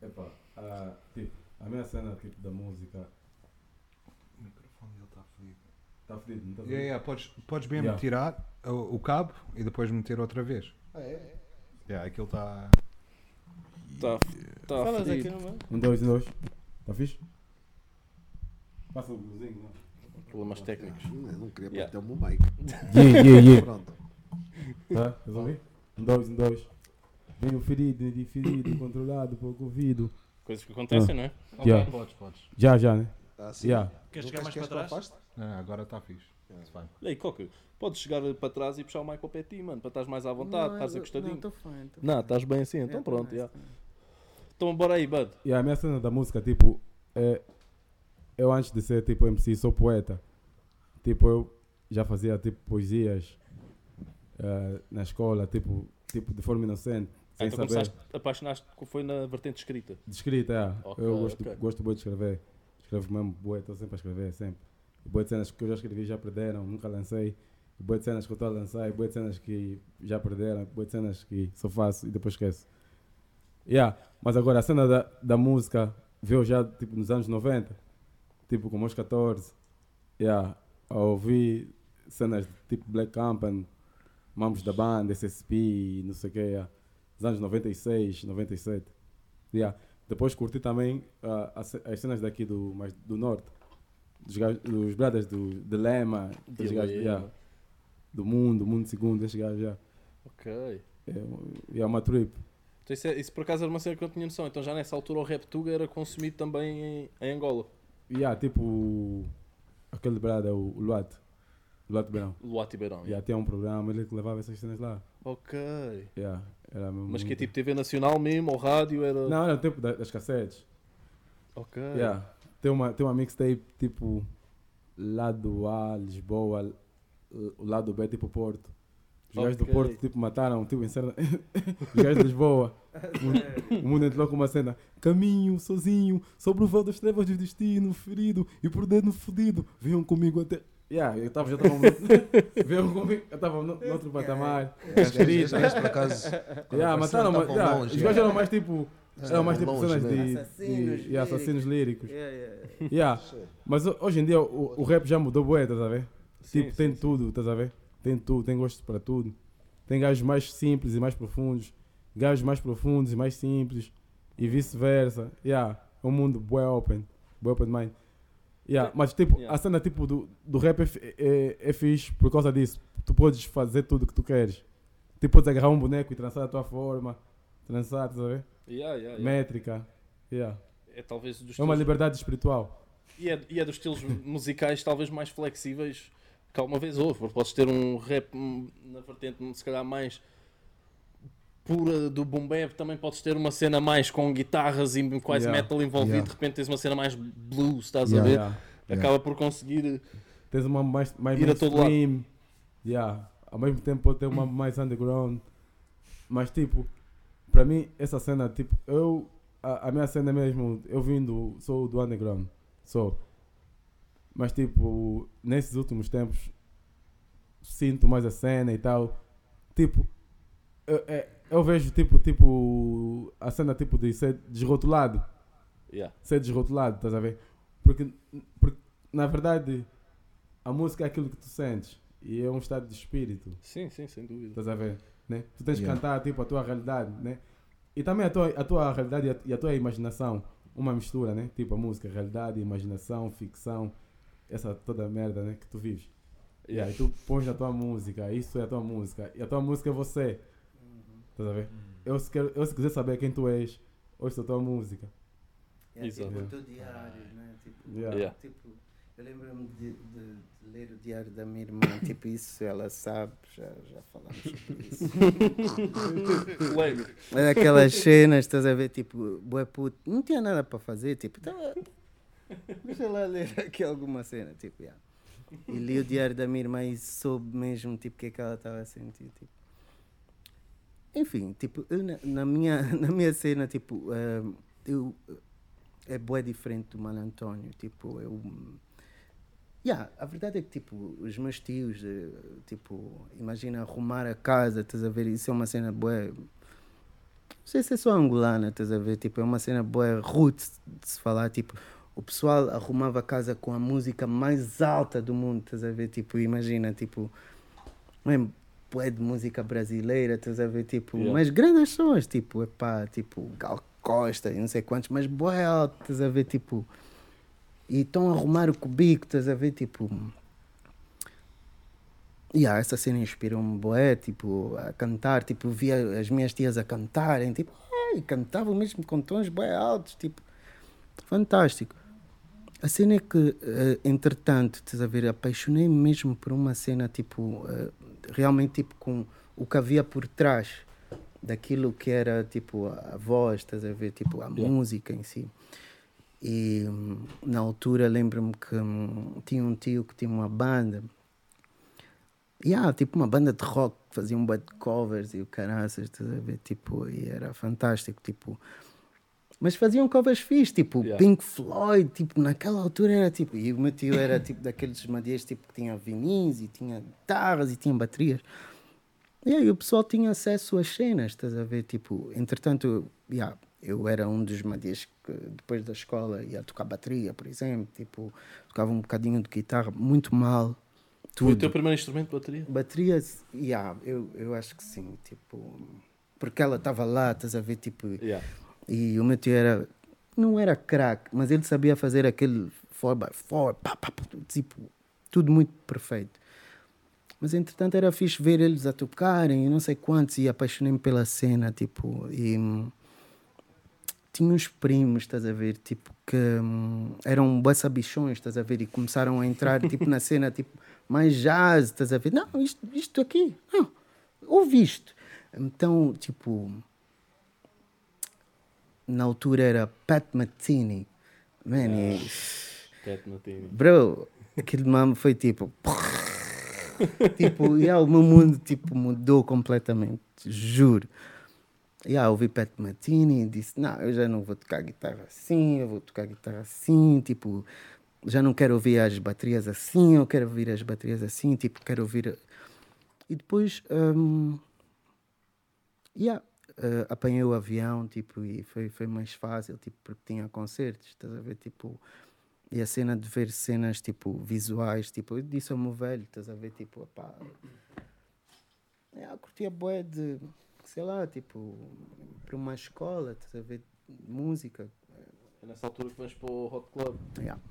Epá, ah, tipo, a minha cena tipo, da música O microfone dele está fodido. está fedido, não está Yeah, yeah, podes, podes mesmo Yeah. tirar o, o cabo e depois meter outra vez. Ah, é? Yeah, aquilo está. Tá, tá Falas fedido. aqui no meu? Um, dois, um, dois. Está fixe? Passa o blusinho, não? Problemas técnicos. Eu não queria Yeah. perder o meu mic. Yeah, yeah, yeah. <laughs> Pronto. Tá? Resolvi? Um, dois, um, dois. Venho ferido, diferido, controlado por Covid. Coisas que acontecem, não é? Yeah. Podes, podes. Já, já, né? Tá assim. Yeah. Queres chegar mais queres para trás? agora está fixe. It's fine. E aí, Coca, podes chegar para trás e puxar o mic ao pé de ti, mano, para estás mais à vontade, estás eu- encostadinho. Não, estou fine. tô Não, estás bem assim, É, então tô pronto. yeah. tô nice. Então bora aí, Bud. E a minha cena da música, tipo, é, eu antes de ser tipo MC, sou poeta. Tipo, eu já fazia tipo poesias eh, na escola, tipo, tipo de forma inocente, Ah, sem então saber. começaste, apaixonaste, foi na vertente escrita. De escrita, é. Ok, eu gosto, ok. gosto muito de escrever. Escrevo mesmo bué, estou sempre a escrever, sempre. De cenas que eu já escrevi já perderam, nunca lancei. De cenas que eu estou a lançar, de cenas que já perderam, de cenas que só faço e depois esqueço. Yeah. Mas agora a cena da, da música veio já tipo nos anos 90, tipo com meus 14. Yeah. A cenas de tipo Black Company, Mamos da Banda, SSP, não sei o que, yeah. nos anos 96, 97. Yeah. Depois curti também ah, as, as cenas daqui do, mais do norte, dos, dos brothers do Dilema, dos gajos, yeah, do mundo, mundo segundo, esses gajos, yeah. Ok. é, é uma trip. Então isso, é- isso por acaso era uma cena que eu não tinha noção. Então já nessa altura o rap Tuga era consumido também em, em Angola. Yeah, tipo aquele brother, o, o Luat, de Beirão. Luati Beirão. Já tinha um programa, ele que levava essas cenas lá. Ok. Yeah, era mesmo Mas que é tipo TV Nacional mesmo, ou rádio? Era. Não, era o tempo da- das cassetes. Ok. Yeah. Tem uma, tem uma mixtape tipo lado A, Lisboa, o lado B, tipo Porto. Os gajos do. Porto tipo mataram, tipo em cena. <laughs> Os gajos de Lisboa. <laughs> O mundo- entrou com uma cena. Caminho sozinho, sobre o véu das trevas do destino, ferido e por dentro fudido. Venham comigo até. Yeah, eu tava, já estava. <laughs> Venham comigo, eu estava no, no outro patamar. Escrito. por acaso. Yeah, mataram, mas, yeah, longe, os gajos eram mais tipo. Eram mais tipo longe, cenas de, né? Assassinos de, de assassinos líricos. Yeah, yeah. <laughs> Yeah. Mas ho- hoje em dia o, o rap já mudou bué, estás a ver? Sim, tipo, sim, tem sim. tudo, estás a ver? Tem tudo, tem gosto para tudo. Tem gajos mais simples e mais profundos, gajos mais profundos e mais simples, e vice-versa. Yeah. É um mundo bué open, bué open mind. Yeah. Mas tipo, Yeah. a cena tipo, do, do rap é, é, é fixe por causa disso. Tu podes fazer tudo o que tu queres. Tipo, podes agarrar um boneco e trançar a tua forma, trançar, estás a ver? Yeah, yeah, yeah. Métrica. Yeah. É talvez dos É uma estilos- liberdade espiritual. E é, e é dos estilos <laughs> musicais talvez mais flexíveis que alguma vez houve. Porque Podes ter um rap na vertente se calhar mais pura do boom bap, também podes ter uma cena mais com guitarras e quase Yeah. metal envolvido, Yeah. de repente tens uma cena mais blues, estás Yeah. a ver? Yeah. Acaba por conseguir. Tens uma mais, mais Ir a todo lado. mainstream. Yeah. Ao mesmo tempo pode ter uma mais underground. Mas tipo, para mim essa cena, tipo, eu a, a minha cena mesmo, eu vim do, sou do underground. Sou. Mas tipo, nesses últimos tempos sinto mais a cena e tal. Tipo, eu, é- eu vejo tipo, tipo a cena tipo de ser desrotulado Yeah. ser desrotulado, estás a ver? Porque, porque, na verdade, a música é aquilo que tu sentes e é um estado de espírito, Sim, sim, sem dúvida. estás a ver? Né? Tu tens que Yeah. cantar tipo, a tua realidade, né? E também a tua, a tua realidade e a, e a tua imaginação, uma mistura, né? Tipo a música, realidade, imaginação, ficção, essa toda a merda né? que tu vives. Yeah, e tu pões na tua música, isso é a tua música, e a tua música é você, estás a ver? Eu se, quero, eu se quiser saber quem tu és, ouça a tua música. Yeah, Exato. tipo, o teu diário, né? Tipo, Yeah. Yeah. tipo, eu lembro-me de, de- de ler o diário da minha irmã, <coughs> tipo, isso ela sabe, já, já falamos sobre isso. <laughs> Lembro. É Aquelas cenas, estás a ver, tipo, bué puto, não tinha nada para fazer, tipo, tava, deixa lá ler aqui alguma cena, tipo, yeah. E li o diário da minha irmã e soube mesmo, tipo, o que é que ela estava a sentir, tipo. Enfim, tipo, eu na, na minha, <laughs> na minha cena, tipo, eh, eu, é bué diferente do Mano António, tipo, eu... Yeah, a verdade é que, tipo, os meus tios, eh, tipo, imagina arrumar a casa, estás a ver, isso é uma cena bué... Não sei se é só angolana, estás a ver, tipo, é uma cena bué roots de se falar, tipo, o pessoal arrumava a casa com a música mais alta do mundo, estás a ver, tipo, imagina, tipo, mesmo bué de música brasileira, estás a ver, tipo, Yeah. mas grandes sons, tipo, epá, tipo, Gal Costa e não sei quantos, mas bué alto, estás a ver, tipo, e estão a arrumar o cubico, estás a ver, tipo... Yeah, essa cena inspirou-me bué, tipo, a cantar, tipo, via as minhas tias a cantarem, tipo, ai, cantavam mesmo com tons bué altos, tipo, fantástico. A cena é que, eh, entretanto, estás a ver, apaixonei-me mesmo por uma cena, tipo, eh, realmente, tipo, com o que havia por trás daquilo que era, tipo, a, a voz, estás a ver, tipo, a música em si. E hum, na altura lembro-me que hum, tinha um tio que tinha uma banda. E yeah, tipo uma banda de rock fazia um de covers e o caraças, estás a ver? Tipo, e era fantástico, tipo. Mas faziam covers fixe, tipo Yeah. Pink Floyd, tipo, naquela altura era tipo. E o meu tio era <laughs> tipo daqueles madias tipo, que tinha vinis e tinha guitarras e tinha baterias. E aí o pessoal tinha acesso às cenas, estás a ver? Tipo, entretanto, yeah, eu era um dos madias que depois da escola ia tocar bateria, por exemplo, tipo, tocava um bocadinho de guitarra, muito mal. Foi o Tudo. teu primeiro instrumento de bateria? Baterias, yeah, eu, eu acho que sim, tipo, porque ela estava lá, estás a ver, tipo, Yeah. e o meu tio era, não era craque, mas ele sabia fazer aquele 4x4, pá, pá, tipo, tudo muito perfeito. Mas entretanto era fixe ver eles a tocarem, e não sei quantos, e apaixonei-me pela cena, tipo, e tinha uns primos, estás a ver, tipo, que hum, eram bué sabichões, estás a ver, e começaram a entrar, tipo, na cena, <laughs> tipo, mais jazz, estás a ver, não, isto, isto aqui, não, ouve isto. Então, tipo, na altura era Pat Matini, man, e, Cat Matini. bro, aquele mamo foi tipo, <laughs> tipo, yeah, o meu mundo, tipo, mudou completamente, juro. Yeah, ouvi Pat Matini e disse, não, eu já não vou tocar guitarra assim, eu vou tocar guitarra assim, tipo, já não quero ouvir as baterias assim, eu quero ouvir as baterias assim, tipo, quero ouvir... E depois, hum, yeah, eh, apanhei o avião, tipo, e foi, foi mais fácil, tipo, porque tinha concertos, estás a ver, tipo... E a cena de ver cenas, tipo, visuais, tipo, eu disse ao meu velho, estás a ver, tipo, pá... Eu curtia bué de, sei lá, tipo, para uma escola, estás a ver, música. É nessa altura que vais para o Hot Club. Yeah.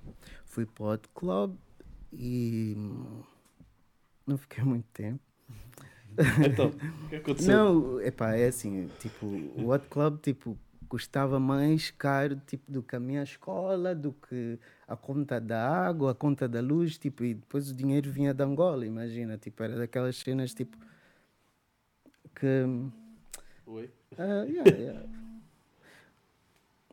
Fui para o Hot Club e não fiquei muito tempo. <laughs> Então, o que aconteceu? Não, epá, é assim, tipo, o Hot Club, tipo, custava mais caro, tipo, do que a minha escola, do que a conta da água, a conta da luz, tipo, e depois o dinheiro vinha de Angola, imagina, tipo, era daquelas cenas, tipo, que... Oi? Ah, yeah, yeah.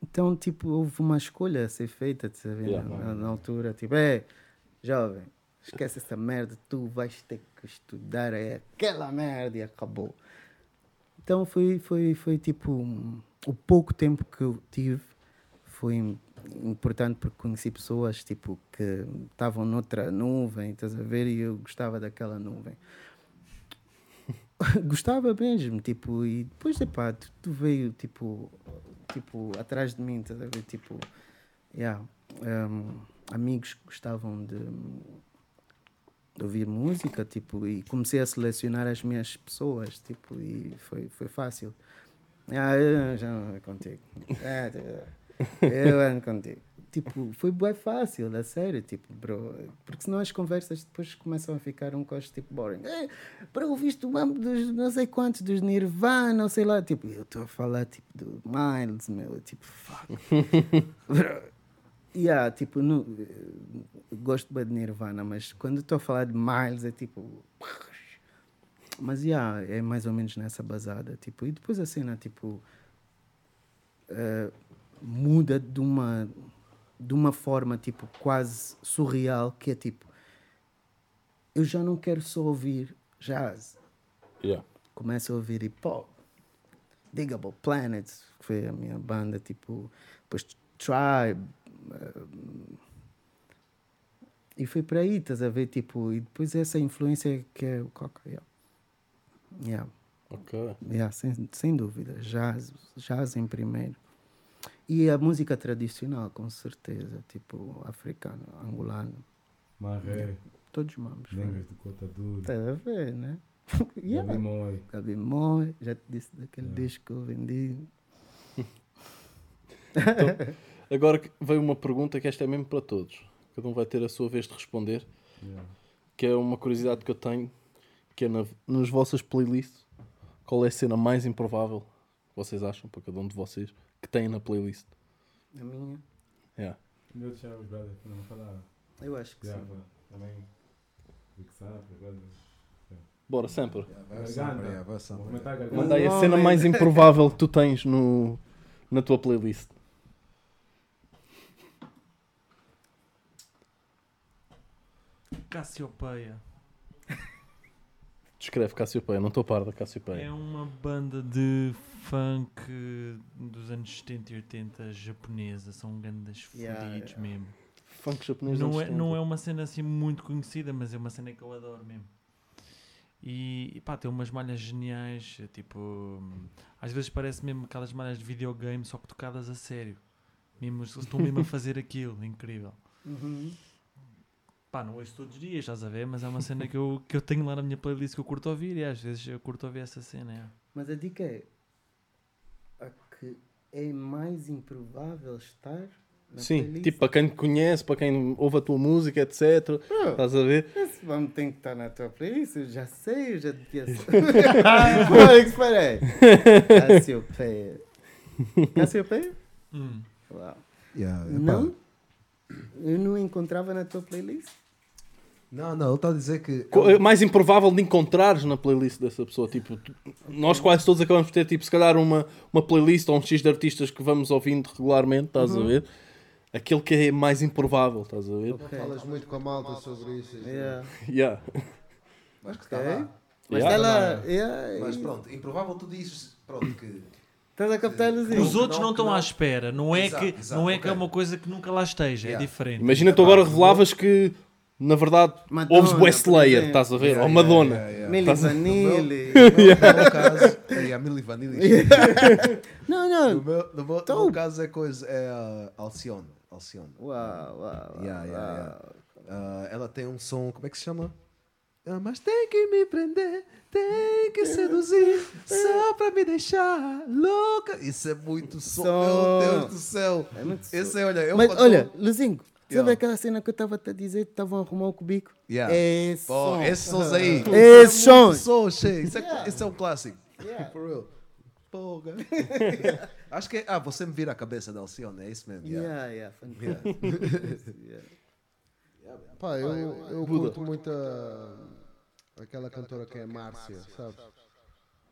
Então, tipo, houve uma escolha a ser feita, Yeah. na, na altura, tipo, é, jovem, esquece essa merda, tu vais ter que estudar, é aquela merda e acabou. Então foi, foi, foi tipo, um- o pouco tempo que eu tive foi im- importante porque conheci pessoas, tipo, que estavam noutra nuvem, estás a ver, e eu gostava daquela nuvem. <laughs> gostava mesmo, tipo, e depois, epá, tu, tu veio, tipo, tipo, atrás de mim, tipo, yeah, um, amigos que gostavam de, de ouvir música, tipo, e comecei a selecionar as minhas pessoas, tipo, e foi, foi fácil. Ah, eu já não contigo. Ah, eu ando contigo. Tipo, foi bem fácil, a sério, tipo, bro. Porque senão as conversas depois começam a ficar um costo tipo boring. É, bro, ouviste o mambo dos não sei quantos, dos Nirvana, sei lá. Tipo, eu estou a falar tipo do Miles, meu. Tipo, fuck. <laughs> bro. Yeah, tipo, não, eu gosto bem de Nirvana, mas quando estou a falar de Miles é tipo. Mas yeah, é mais ou menos nessa basada. Tipo, e depois a cena, tipo. eh, muda de uma de uma forma tipo quase surreal que é tipo eu já não quero só ouvir jazz Yeah. começo a ouvir hip hop Digable Planets que foi a minha banda tipo depois Tribe eh, e foi para aí estás a ver tipo e depois essa influência que é o Coca yeah. Yeah. Ok. Yeah, sem, sem dúvida. Jazz, jazz em primeiro. E a música tradicional, com certeza. Tipo, africano, angolano. Marré, Todos mamos. Lengas do Cota Duro, Tá a ver, né? yeah. <laughs> Gabi Moi. Gabi Moy, já te disse daquele disco que eu vendi. Agora que veio uma pergunta que esta é mesmo para todos. Cada um vai ter a sua vez de responder. Yeah. Que é uma curiosidade que eu tenho. Que é na, nas vossas playlists. Qual é a cena mais improvável que vocês acham, para cada um de vocês, que tem na playlist? A minha? Yeah. Eu deixava os brothers para não falar. Eu acho que sim. também. Bora, sempre. Movimentar a cena mais improvável que tu tens no, na tua playlist. Cassiopeia. Descreve Cassiopeia, não estou a par da Cassiopeia. É uma banda de funk dos anos 70 e 80 japonesa. São grandes Yeah, fodidos yeah. mesmo. Funk japonês Não é, 70. não é uma cena assim muito conhecida, mas é uma cena que eu adoro mesmo. E, e pá, tem umas malhas geniais, é tipo. Às vezes parece mesmo aquelas malhas de videogame, só que tocadas a sério. Mesmo, estão mesmo a <laughs> fazer aquilo, incrível. Uhum. Pá, não ouço todos os dias, estás a ver? Mas é uma cena que eu, que eu tenho lá na minha playlist que eu curto ouvir e às vezes eu curto ouvir essa cena. é. Mas a dica é a que é mais improvável estar na Sim, playlist. tipo para quem te conhece, para quem ouve a tua música, etc. Bro, Estás a ver? esse vamos tem que estar na tua playlist, eu já sei, eu já devia <laughs> saber. Olha que espera aí. Cassiopeia. Cassiopeia? Hum. Uau. Yeah. Não? Eu não encontrava na tua playlist? Não, não, ele está a dizer que. É Mais improvável de encontrares na playlist dessa pessoa. Tipo, nós quase todos acabamos por ter, tipo, se calhar uma, uma playlist ou um X de artistas que vamos ouvindo regularmente, estás a ver? Aquele que é mais improvável, estás a ver? Ok. Falas muito com a malta sobre isso. Yeah. Yeah. Mas que está lá. Mas Yeah. ela. Yeah, Mas pronto, improvável tu dizes. Pronto, que. Estás a captar? Os outros não, não que estão não. à espera. Não é, Exato, que, exato, não é que é uma coisa que nunca lá esteja. É Yeah. diferente. Imagina tu agora revelavas que, na verdade, Madonna, ouves Westlayer, exemplo. estás a ver? Yeah, Ou yeah, Madonna. yeah, yeah. Milli Vanilli. <laughs> No meu caso, é a Milli Vanilli. <laughs> Não, No não. meu, no meu, Então- no meu caso é coisa, é a Alcione. Alcione. Uau, uau. Yeah, yeah, uau. yeah. Ah, ela tem um som, como é que se chama? Ah, mas tem que me prender, tem que seduzir, só pra me deixar louca. Isso é muito som, Som. meu Deus do céu. É muito Esse é, olha, eu Mas quando- olha, Luzinho, sabe Yeah. aquela cena que eu estava a dizer que estavam a arrumar o cubico? Yeah. É esse Pô, som. esses sons aí. <laughs> Esses é sons. som, cheio. Isso é, isso é um clássico. For real. Porra. <laughs> Acho que é. Ah, você me vira a cabeça da Alcione, é isso mesmo. yeah. Yeah, yeah, fantástico. Yeah. <laughs> Pá, eu, eu curto muito a- aquela cantora que é Márcia, sabes?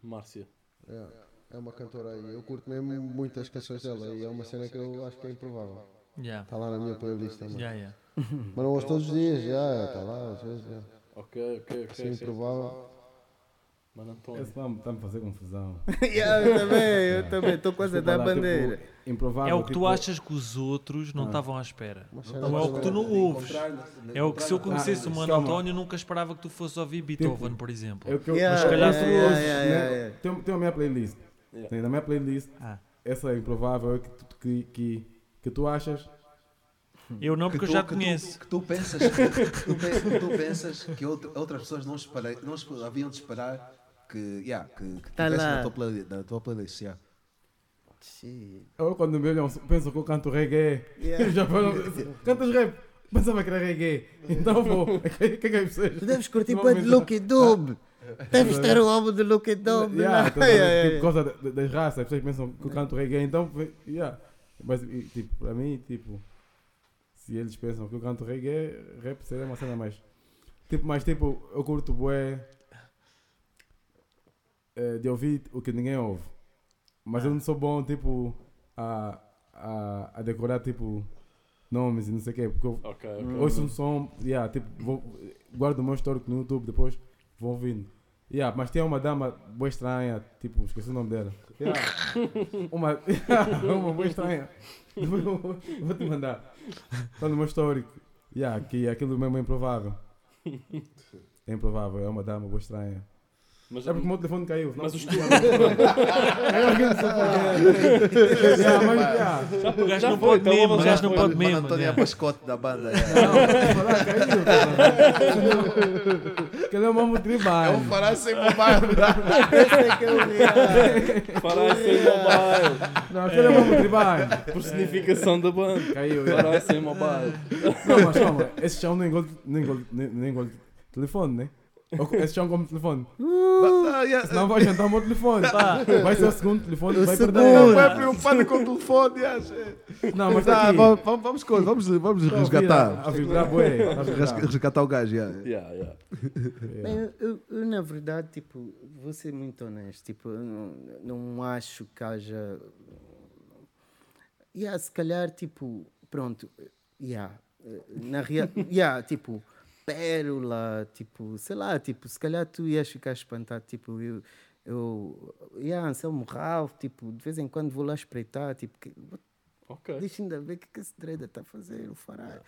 Márcia. É, é uma cantora aí. Eu curto mesmo muitas canções dela e é uma cena que eu acho que é improvável. Yeah. Está lá na minha playlist também. Yeah, yeah. <laughs> Mas não ouço todos os dias, já, está lá, às vezes, já. Ok, ok, Assim, ok. improvável. Mano António. Esse está-me está a fazer confusão. <laughs> Yeah, eu também, eu também. Estou quase a dar lá, bandeira. Tipo, improvável, É o que tu tipo, achas que os outros não estavam à espera. Mas Não é o que tu não ouves. É o que se eu conhecesse o Ah, Mano calma. António, nunca esperava que tu fosse ouvir Beethoven, por exemplo. É o que eu, Yeah, mas se calhar calhar tu tu ouves, yeah, né? yeah, yeah. Tem, tem a minha playlist. Yeah. Tem na minha playlist. Ah. Essa é improvável é que, tu- que, que, que tu achas. Eu não, porque eu tu- já que conheço. Tu, que tu pensas <laughs> que, tu, pe- que tu pensas que outra- outras pessoas não, espera, não haviam de esperar que, yeah, que, que Tá na tua, play, na tua playlist. Yeah. Eu quando me olham, pensam que eu canto reggae. Yeah. Eu <laughs> já falo, cantas rap? Pensava que era reggae. Então vou. <laughs> O que é que é que Tu deves curtir para de Lucky Dube. Deves ter o álbum de Lucky Dube. Yeah, Yeah, yeah, yeah. por causa da- das raças, as pessoas pensam que eu canto reggae, então, yeah. Mas, tipo, para mim, tipo, se eles pensam que eu canto reggae, rap seria uma cena mais. Tipo, mas, tipo, eu curto bué eh, de ouvir o que ninguém ouve. Mas eu não sou bom, tipo, a, a, a decorar, tipo, nomes e não sei o quê, porque eu Ok, ok. ouço um som, yeah, tipo, vou, guardo o meu histórico no YouTube, depois vou ouvindo. Yeah, mas tem uma dama boa estranha, tipo, esqueci o nome dela. Yeah. <laughs> Uma, <laughs> uma boa estranha. Vou te mandar. Está no meu histórico. Yeah, que aquilo mesmo é improvável. <laughs> É improvável, é uma dama boa estranha. Mas, É porque o meu telefone caiu. mas <laughs> não- os teus. Sofá. Yeah, mas, yeah. O gajo Já não pode então mesmo, o gajo já não pode mesmo. António é a yeah. mascote da banda. falar, caiu. cara. Aquele é o mambo tribal. parar sem mobile. Esse é que eu vi. Parai sem mobile. Não, aquele é o mambo tribal. Personificação da banda. Caiu. Parai sem mobile. Não, mas calma, esse chão nem engole telefone, né? Esse chão come telefone. Senão vai jantar o meu telefone. Vai ser o segundo telefone que vai perder. segundo. Não é preocupado com o telefone. shit. Não, mas Tá, tá aqui. vamos, vamos, vamos, vamos, Tá resgatar. A vibrar. Tá. Resga- Resgatar o gajo. yeah. Yeah, yeah. Bem, eu, eu- na verdade, tipo, vou ser muito honesto, tipo, eu não, não acho que haja. Yeah, se calhar, tipo, pronto, yeah, na real, yeah, tipo, pérola, tipo, sei lá, tipo, se calhar tu ias ficar espantado, tipo, eu, eu, yeah, Anselmo Ralph, tipo, de vez em quando vou lá espreitar, tipo, que, Ok. Deixa ainda ver o que, que esse trader está a fazer, o fará.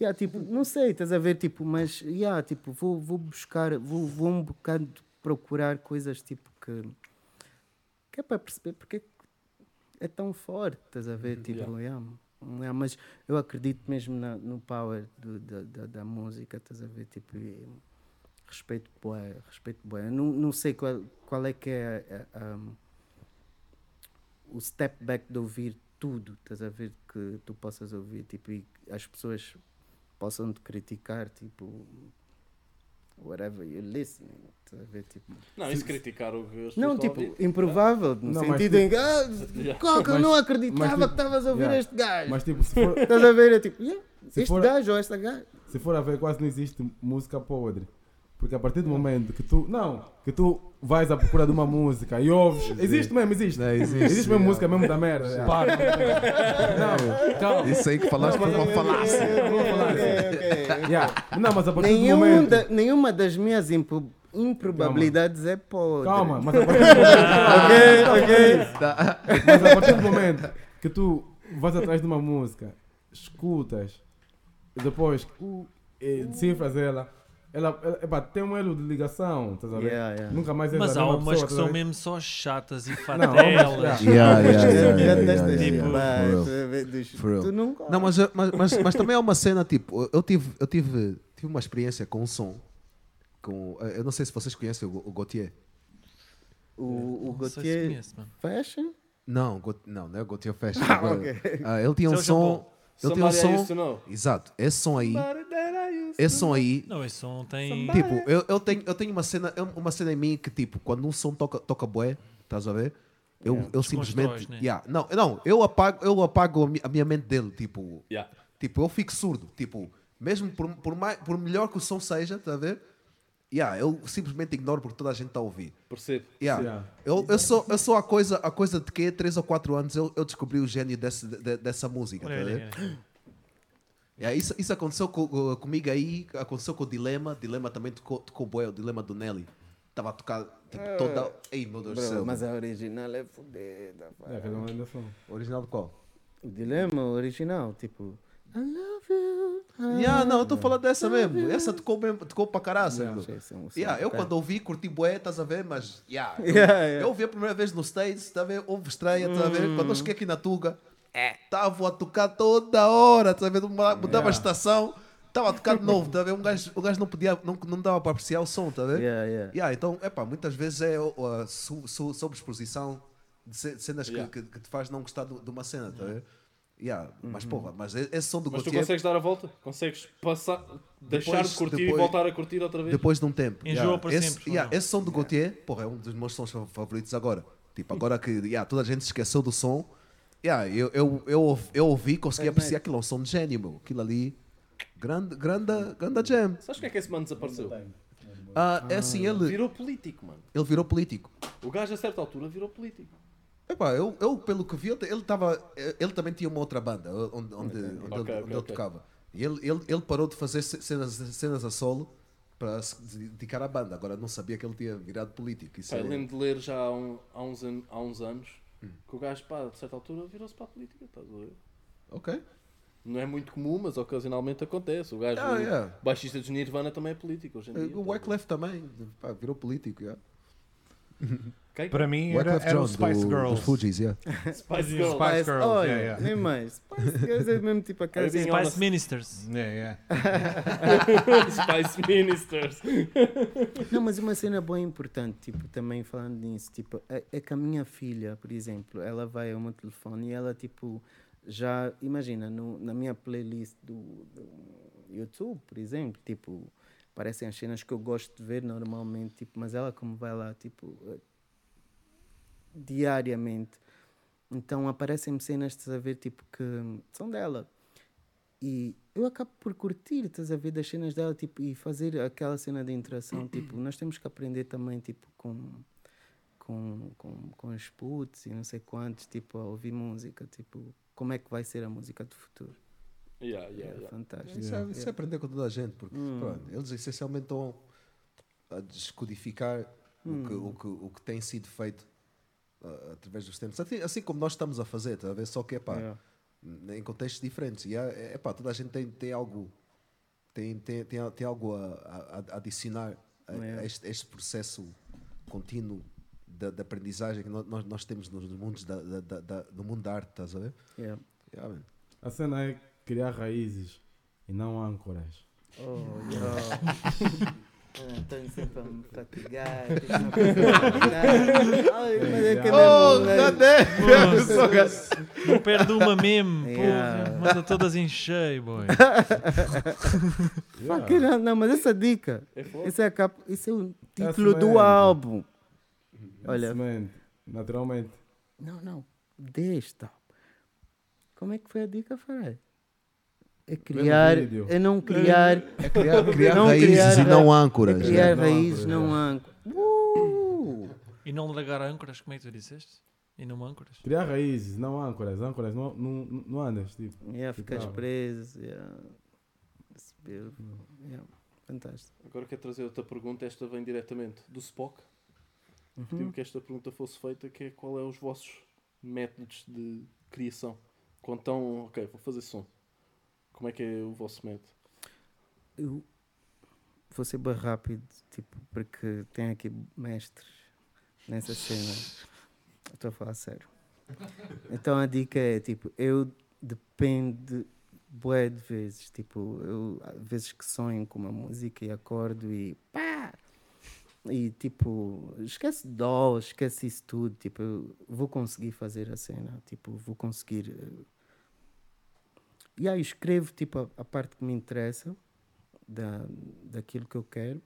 Yeah, tipo, não sei, estás a ver, tipo, mas yeah, tipo, vou, vou buscar, vou, vou um bocado procurar coisas tipo que, que é para perceber porque é é tão forte, estás a ver, tipo, yeah. yeah, mas eu acredito mesmo na- no power do- da, da, da música, estás a ver, tipo, respeito bué, respeito. Eu Não, não sei qual, qual é que é a- a- o step back de ouvir tudo, estás a ver? Que tu possas ouvir, tipo, e as pessoas possam te criticar, tipo, whatever you're listening. Ver? Tipo, Não, isso criticar o que não, tipo, ouvir. improvável, no Não, mas sentido tipo- em que, ah, Yeah. Coca, eu Mas- não acreditava mas tipo- que estavas a ouvir yeah. este gajo. Mas tipo, se for, Estás a ver? É tipo, yeah, Se este for- gajo ou esta gaja. se for a ver, quase não existe música podre. Porque a partir do momento que tu. Não, que tu vais à procura de uma música e ouves. Existe mesmo, existe. Não, existe, Existe mesmo yeah. música mesmo da merda. yeah. Para. Não, calma. Isso aí que falaste foi uma falácia. Falar assim. Yeah. Não, mas a partir do Nenhum momento. da- nenhuma das minhas impro- improbabilidades é podre. Calma, mas a <laughs> partir do momento. Ok, ok. Mas a partir do momento que tu vais atrás de uma música, escutas, depois uh, eh, decifras ela, ela, ela epá, tem um elo de ligação, estás a ver? Yeah, yeah. Nunca mais és Mas há umas pessoa, que são mesmo só chatas e <laughs> fatelas. Tipo, nunca. Não, mas, mas, mas, mas <laughs> também é uma cena, tipo, eu tive, eu tive, tive uma experiência com um som. Com, eh, eu não sei se vocês conhecem o, o Gautier. O, o Não sei se Gautier conhece, mano. Fashion? Não, Got- não, não é o Gautier Fashion. Ah, agora. ok. Ah, ele tinha um Seu som. Ele tinha um som. Exato, esse som aí. Esse som aí. Não, esse som tem. Tipo, eu, eu, tenho, eu tenho uma cena, uma cena em mim que, tipo, quando um som toca, toca bué, estás a ver? Eu, eu Desconstróis, simplesmente. né? Yeah, não, não, eu apago, eu apago a, mi- a minha mente dele, tipo. Yeah. Tipo, eu fico surdo. Tipo, mesmo por, por, mais, por melhor que o som seja, tá a ver? Yeah, eu simplesmente ignoro porque toda a gente está a ouvir. Percebo. Yeah. Yeah. Eu, eu, sou, eu sou a coisa, a coisa de que 3 ou 4 anos eu, eu descobri o gênio desse, de- dessa música. Olha, tá olha, olha. Yeah, isso, isso aconteceu co- comigo aí, aconteceu com o Dilema. Dilema também tocou, tocou bué, o Dilema do Nelly. Estava a tocar tipo, toda. Ei, meu Deus do céu. mas a original é fodida. pá. É, cada um são. Original de qual? O dilema original, tipo. I love you. I Yeah, não, eu estou falando dessa mesmo. Essa tocou, mesmo, tocou para caralho. Não, sei é Yeah, eu tá. quando ouvi, curti bué, estás a ver, mas yeah, eu, <laughs> Yeah, yeah. eu ouvi a primeira vez no States, tá a ver, houve estreia, estás a ver, quando eu cheguei aqui na Tuga, estava a tocar toda hora, estás a ver, mudava mudava a estação, estava a tocar de novo, tá a ver, um gajo, o gajo não podia, não, não dava para apreciar o som, tá a ver? Yeah, yeah. Yeah, então, epá, muitas vezes é a su, su, sobreexposição de ce- cenas que- Yeah. que, que te faz não gostar do- de uma cena, tá a ver? Yeah, Mas porra, mas e- esse som do Mas tu Gautier, consegues dar a volta? Consegues passar, deixar Depois- de curtir e depois- voltar a curtir outra vez? depois de um tempo. Enjoa para esse, sempre, yeah, esse som do Gautier, porra, é um dos meus sons fa- favoritos agora. Tipo, agora que yeah, toda a gente se esqueceu do som, yeah, eu, eu, eu, ouvi- eu ouvi, consegui apreciar aquilo, é um som de gênio, meu. Aquilo ali, grande, grande, grande jam. Sabes porque é que esse mano desapareceu? Ah, é assim, ele, Virou político, mano. ele virou político. O gajo a certa altura virou político. Epá, eu, eu, pelo que vi, ele ele tava, ele também tinha uma outra banda onde, onde, onde, ele, Ok, onde ok, ele tocava. E ele, ele, ele parou de fazer ce- cenas, cenas a solo para se dedicar à banda. Agora não sabia que ele tinha virado político. Isso Pá, eu é- lembro de ler já há, um- há uns, há uns anos que o gajo, pá, de certa altura virou-se para a política. Estás a ver? Ok. Não é muito comum, mas ocasionalmente acontece. O gajo, Ah, yeah. baixista dos Nirvana também é político hoje em dia. O Wyclef também pá, virou político. Yeah. <laughs> Quem? Para mim era, era o Spice do, Girls. dos Fugees, yeah. <laughs> Spice Girls. Spice Girls, olha, yeah, yeah. nem mais. Spice <laughs> Girls é mesmo tipo cena- else. Spice Ministers. Yeah, yeah. <laughs> Spice Ministers. Não, mas uma cena boa e importante, tipo, também falando nisso, tipo, é, é que a minha filha, por exemplo, ela vai ao meu telefone e ela, tipo, já, imagina, no, na minha playlist do, do YouTube, por exemplo, tipo, parecem as cenas que eu gosto de ver normalmente, tipo, mas ela como vai lá, tipo, diariamente, então aparecem-me cenas, estás a ver, tipo, que são dela. E eu acabo por curtir, estás a ver, das cenas dela, tipo, e fazer aquela cena de interação, <clears throat> tipo, nós temos que aprender também, tipo, com, com, com, com os putos e não sei quantos, tipo, a ouvir música, tipo, como é que vai ser a música do futuro. Yeah, É yeah, yeah. fantástico. Isso, é, isso é aprender com toda a gente, porque Hum. pronto, eles essencialmente estão a descodificar o, que, o, que, o que tem sido feito ah, através dos tempos. Assim, assim como nós estamos a fazer, tá a ver? Só que é pá, Yeah. em contextos diferentes. E é, pá, toda a gente tem, tem algo, tem, tem, tem, tem algo a, a- a adicionar a, a Yeah. este, este processo contínuo da, da aprendizagem que nós, nós- nós temos nos mundos da, da, da- da- no mundo da arte, estás a ver? Yeah. Yeah, man. A cena é criar raízes e não âncoras. Oh, yeah. <laughs> Ah, António sempre a me fatigar. Ai, mas é que é Oh, mesmo, né? Não perde uma mesmo, <laughs> Yeah. porra. Manda todas em cheio, boy. Yeah. Não, não, mas essa dica, É esse é, a capa, esse é o título do álbum. Olha. Olha. Naturalmente. Não, não, desta. Como é que foi a dica, Farai? É criar, vídeo. é não criar, É criar, criar Não raízes criar e não âncoras. é criar Não raízes, não âncora. Uh! E não largar âncoras, como é que tu disseste? E não âncoras? Criar raízes, não âncoras. Âncoras não, não, não andas, tipo. Yeah, ficas Ficava. preso. Yeah. Yeah. Fantástico. Agora quero trazer outra pergunta. Esta vem diretamente do Spock. Pediu Uhum. que esta pergunta fosse feita, que é qual é os vossos métodos de criação? Quando estão, ok, vou fazer som. Como é que é o vosso método? Eu vou ser bem rápido, tipo, porque tem aqui mestres nessa cena. Estou a falar sério. Então a dica é, tipo, eu depende bué de vezes. Tipo, eu há vezes que sonho com uma música e acordo e pá! E tipo, esquece dó, esquece isso tudo. Tipo, eu vou conseguir fazer a cena. Tipo, vou conseguir. E aí escrevo tipo a, a parte que me interessa da, daquilo que eu quero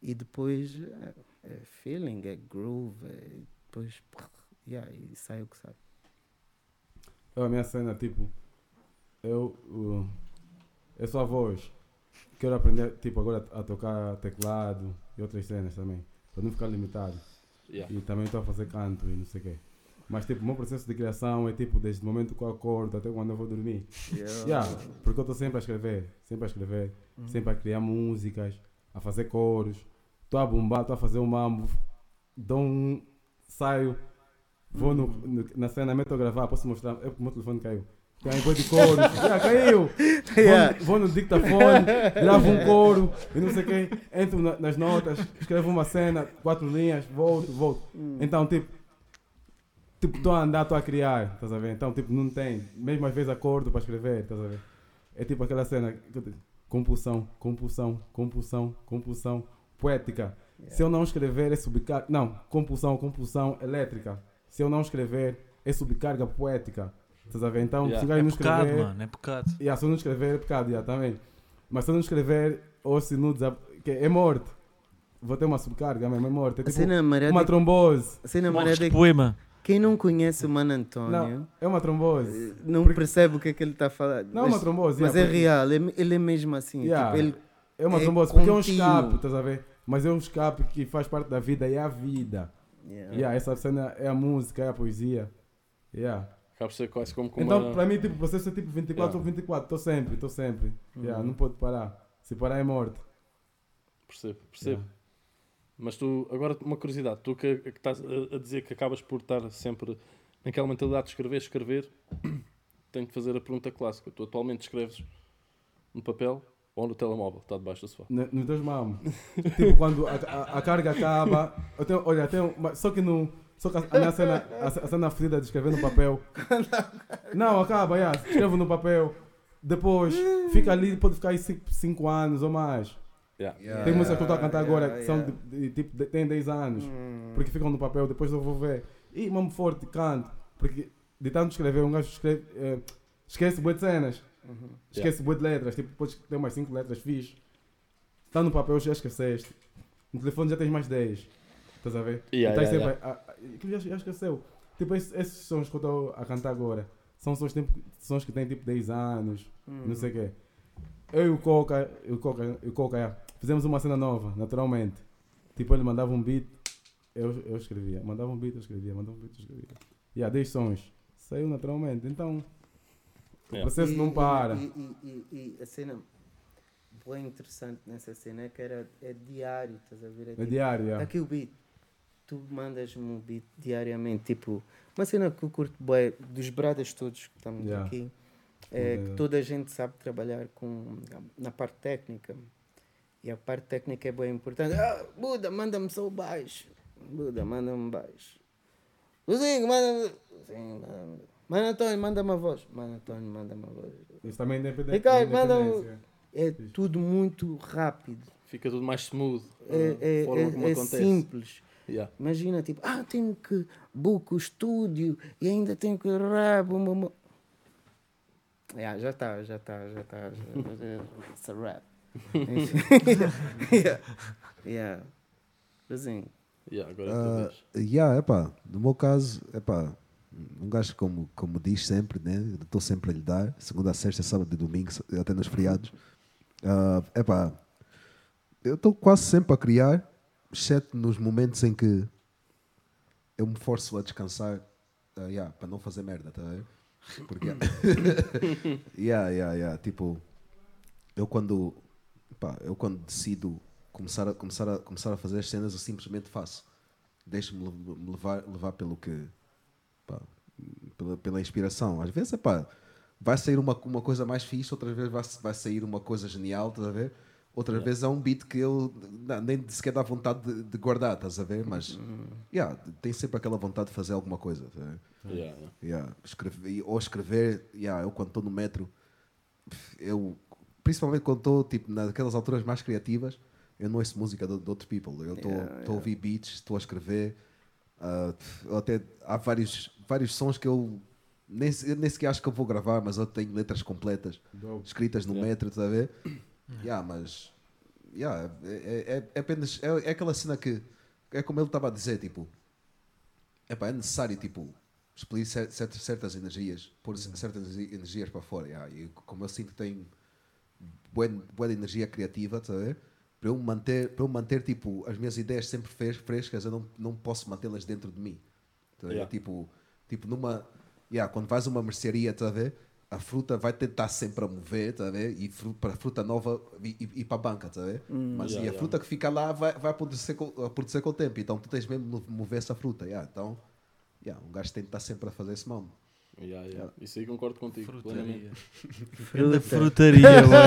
e depois é, é feeling, é groove, é, depois yeah, e sai o que sai. Eu, a minha cena, tipo, eu, uh, eu sou a voz. Quero aprender, tipo, agora a tocar teclado e outras cenas também, para não ficar limitado. Yeah. E também estou a fazer canto e não sei o quê. Mas, tipo, o meu processo de criação é, tipo, desde o momento que eu acordo até quando eu vou dormir. Yeah, porque eu estou sempre a escrever, sempre a escrever, Uhum. sempre a criar músicas, a fazer coros. Estou a bombar, estou a fazer um mambo, dou um, saio, vou no, no- na cena, meto a gravar, posso mostrar, o meu telefone caiu. Tem coisa de coros, <laughs> yeah, caiu! Yeah. Vou, no- vou no dictafone, gravo um coro e não sei o quê, entro na- nas notas, escrevo uma cena, quatro linhas, volto, volto. Então, tipo, tipo, estou a andar, estou a criar, estás a ver? Então, tipo, não tem, mesmo às vezes acordo para escrever, estás a ver? É tipo aquela cena, eu compulsão, compulsão, compulsão, compulsão, poética. Se eu não escrever é subcarga, não, compulsão, compulsão elétrica. Se eu não escrever é subcarga poética, estás a ver? Então, Yeah. se o gajo É não pecado, escrever... mano, é pecado. Yeah, se eu não escrever é pecado, yeah, também. Mas se eu não escrever, ou se não desab... que é morte. Vou ter uma subcarga mesmo, é morte. É tipo amarela, uma trombose. a cena amarela de é poema. Quem não conhece o Mano António Não, é uma trombose. eh, não Porque- percebe o que é que ele está a falar. Não é uma trombose. mas yeah, é real, ele, ele é mesmo assim. Yeah. Tipo, ele, É uma é trombose, porque é um escape, estás a ver? Mas é um escape que faz parte da vida, é a vida. yeah. Yeah, essa cena é a música, é a poesia. Yeah. Acaba por ser quase como com Então, uma... para mim, tipo, o processo é tipo 24 Yeah. ou 24. Estou sempre, estou sempre. Yeah, Uhum. não pode parar. Se parar é morte. Percebo, percebo. Yeah. Mas tu, agora uma curiosidade, tu que, que estás a, a dizer que acabas por estar sempre naquela mentalidade de escrever, escrever, <clears throat> tenho de fazer a pergunta clássica. Tu atualmente escreves no papel ou no telemóvel? Está debaixo do sofá. Nos dois mamos. <laughs> tipo, quando a, a, a carga acaba. Eu tenho, olha, tenho, só que no. Só que a, a minha cena, a, a cena fodida de escrever no papel. <laughs> Não, acaba, yeah, escrevo no papel. Depois fica ali, pode ficar aí 5 anos ou mais. Yeah. Tem músicas que eu estou a cantar Yeah, agora que são yeah. de, de- tipo, de, tem 10 anos. Hum. Porque ficam no papel, depois eu vou ver. E mamo forte, canto. Porque de tanto escrever, um gajo escreve, eh, esquece boas cenas. Uhum. Esquece boas de letras. Tipo, depois tem mais 5 letras, fixe. Está no papel, já esqueceste. No telefone já tens mais 10. Estás a ver? Yeah, e estás yeah, sempre. a- a- aquilo já, já esqueceu. Tipo, esses, esses sons que eu estou a cantar agora são sons, tipo, sons que têm tipo 10 anos, Uhum. não sei o quê. Eu e o Coca, eu, e o Coca, o Coca yeah, fizemos uma cena nova, naturalmente. Tipo, ele mandava um beat, eu, eu escrevia. Mandava um beat, eu escrevia. Mandava um beat, eu escrevia. E yeah, 10 sons. Saiu naturalmente. Então, o processo E- não para. E, e- e- e a cena bem interessante nessa cena é que era, é diário, estás a ver? É É tipo, diário, yeah. aqui o beat. Tu mandas-me um beat diariamente, tipo, uma cena que eu curto bem, dos bradas todos que estamos Yeah. aqui, é que Yeah. toda a gente sabe trabalhar com, na parte técnica. E a parte técnica é bem importante. Ah, Buda, manda-me só o baixo. Buda, manda-me baixo. Luzinho, manda-me. Luzinho, manda-me. Mano Antônio, manda-me a voz. Mano Antônio, manda-me a voz. Isso também é independente. Ricardo, manda. É tudo muito rápido. Fica tudo mais smooth. É, é, é, é simples. Yeah. Imagina, tipo, ah, tenho que book o estúdio e ainda tenho que bum, bum. Yeah, já está, já está, já está. <laughs> It's a rap. <laughs> yeah. yeah. Assim, Yeah, agora vez. yeah, epá, no meu caso, epá, um gajo como, como diz sempre, né? Estou sempre a lhe dar, segunda, a sexta, sábado e domingo, até nos feriados. Ah, epá, eu estou quase sempre a criar, exceto nos momentos em que eu me forço a descansar, ah, yeah, para não fazer merda, tá a ver? Porque, <coughs> <laughs> yeah, yeah, yeah, tipo, eu quando, pá, eu quando decido começar a, começar, a, começar a fazer as cenas, eu simplesmente faço. Deixo-me le- me levar, levar pelo que, pá, pela, pela inspiração. Às vezes, pá, vai sair uma, uma coisa mais fixe, outras vezes vai, vai sair uma coisa genial, estás a ver? Outras vezes é um beat que eu nem sequer dá vontade de, de guardar, estás a ver? Mas, yeah, tem sempre aquela vontade de fazer alguma coisa? Yeah, yeah. Yeah, escrever, ou escrever, yeah, eu quando estou no metro, eu, principalmente quando estou tipo, naquelas alturas mais criativas, eu não ouço música de, de outros people. Eu estou Yeah, a ouvir beats, estou a escrever. eu até, há vários, vários sons que eu nem, eu nem sequer acho que eu vou gravar, mas eu tenho letras completas Dope. escritas no Yeah. metro, estás a ver? <coughs> Yeah, mas yeah, é, é, é apenas é, é aquela cena que é como ele estava a dizer, tipo, epá, é necessário tipo expelir cer- certas, certas energias, pôr certas energi- energias para fora. yeah, e como eu sinto que tenho boa, energia criativa, ver? Para eu manter, para eu manter tipo, as minhas ideias sempre fres- frescas, eu não, não posso mantê-las dentro de mim. Ver? Yeah. Tipo, tipo numa. Yeah, quando vais a uma mercearia, a ver? A fruta vai tentar sempre a mover, a ver? E fru- para a fruta nova e, e, e para a banca, a ver? Mas Yeah, e a yeah. fruta que fica lá vai, vai apodrecer, com, apodrecer com o tempo. Então tu tens mesmo de mover essa fruta. Yeah, então, yeah, um gajo tem de estar sempre a fazer esse mano. Yeah, yeah. Isso aí concordo contigo. Frutaria. Anda Fruta. frutaria, <laughs> mano.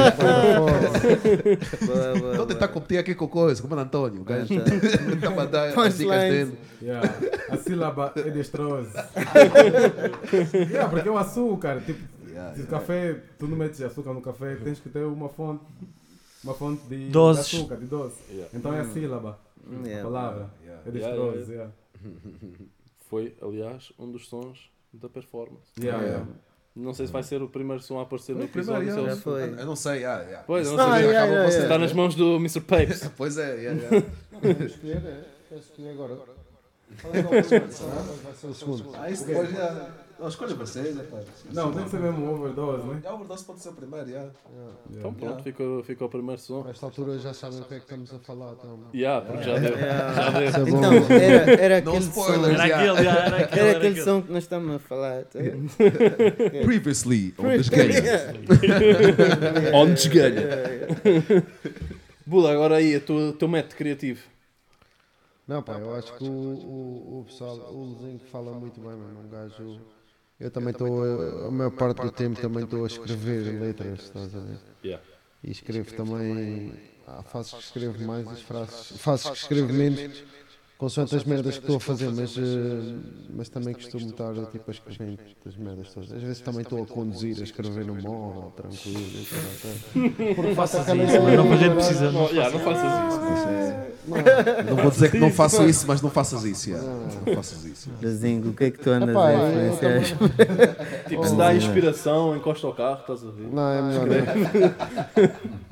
Estou a tentar competir aqui com o coisa, com o António. O gajo está a dar as dicas dele. Yeah. A sílaba é destrosa. <laughs> yeah, porque é o açúcar. Tipo, Yeah, se o yeah. café, tu não metes açúcar no café, tens que ter uma fonte, uma fonte de, de açúcar, de doce. Yeah. Então é a sílaba, a palavra. Yeah. É Yeah, destrosa. yeah, Yeah. <laughs> Foi, aliás, um dos sons da performance. Yeah, Yeah. Não sei se vai ser o primeiro som a aparecer no Foi o primeiro, episódio. yeah. se foi. Eu não sei, yeah, yeah. Pois, eu não sei. Yeah, yeah. Está nas mãos do Mr. Papes. <laughs> Pois é, yeah, yeah. Escolher? é? Queres escolher agora? O o segundo. Ah, isso depois já. Não, escolha vocês, né, pá. Não, tem que ser mesmo overdose, né? A overdose pode ser o primeiro, já. Então pronto, ficou, ficou o primeiro som. Nesta altura já sabem o que é que estamos a falar. Então. Yeah, porque já deu. Yeah. Já deu. É. Então, era, era Não aquele spoilers. som. Era aquele, já, era aquele. Era Era aquele aquele. som que nós estamos a falar. tá? <laughs> Previously, on game. On desgalha. <laughs> Bula, agora aí, o teu método criativo. Não, pá, eu acho que o, o, o pessoal, o Luzinho fala muito bem, mano. Um gajo. Eu também estou, a maior parte do tempo também estou a escrever letras, estás a ver? Yeah. E escrevo também. Há fases que escrevo mais, as frases, fases que escrevo menos, consoante as merdas que estou a fazer, mas, eh, mas também costumo estar tipo, a escrever das merdas todas. Às vezes também estou a conduzir, a escrever no móvel, tranquilo. Porque faço aquela isso, mas não, a gente precisa. Não, não faças isso. Não vou dizer que não faço isso, mas não faças isso. Não faças isso. O que é que tu andas a influenciar? <laughs> Tipo, se dá inspiração, encosta o carro, estás a ver? Não, é melhor não.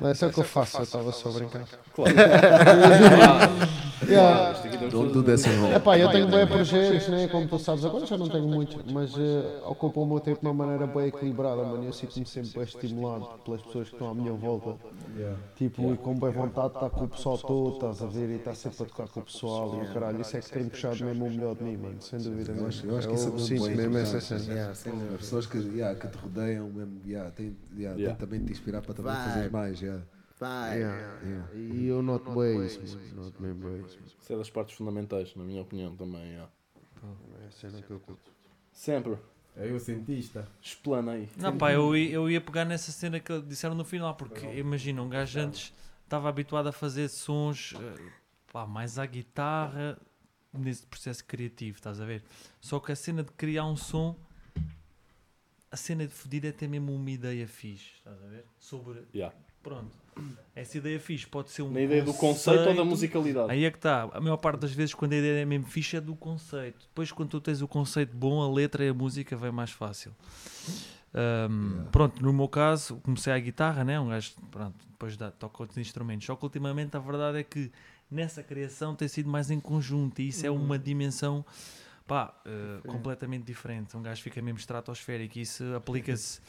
<laughs> Não, isso é o que eu faço, eu estava só a brincar. Claro. <laughs> Yeah. Isto aqui temos Don't todos- do this at home. Epá, eu tenho bem projetos, né? como tu sabes, agora já não tenho muitos, mas eh, ocupa o meu tempo de uma maneira bem equilibrada, mano. Eu sinto-me sempre bem estimulado pelas pessoas que estão à minha volta. Yeah. Tipo, e com bem vontade de estar com o pessoal todo, estás a ver, e estar sempre a tocar com o pessoal e o caralho. Isso é que tem puxado mesmo o melhor de mim, mano, sem dúvida. Eu acho- eu acho que isso é muito sinto mesmo essa cena. Yeah, pessoas que, yeah, que te rodeiam mesmo, yeah, tem, yeah, Yeah. também de te inspirar para também fazer mais. Yeah. Vai. Yeah. Yeah. E eu noto bem isso. Noto bem isso. Isso é das partes fundamentais, na minha opinião também. yeah. É a cena que eu curto. Sempre. É o cientista. Explana aí. Não, pá, eu, ia- eu ia pegar nessa cena que disseram no final, porque imagina, um gajo antes estava habituado a fazer sons eh, pá, mais à guitarra nesse processo criativo, estás a ver? Só que a cena de criar um som, a cena de fodir é ter mesmo uma ideia fixe, estás a ver? Sobre Yeah. Pronto. Essa ideia fixe pode ser um Na ideia do conceito ou da musicalidade? Aí é que está. A maior parte das vezes, quando a ideia é mesmo fixe, é do conceito. Depois, quando tu tens o conceito bom, a letra e a música vem mais fácil. Ahm, Pronto, no meu caso, comecei a guitarra, né? Um gajo, pronto, depois dá, toca outros instrumentos. Só que ultimamente a verdade é que nessa criação tem sido mais em conjunto e isso é uma dimensão pá, eh, completamente diferente. Um gajo fica mesmo estratosférico e isso <laughs> aplica-se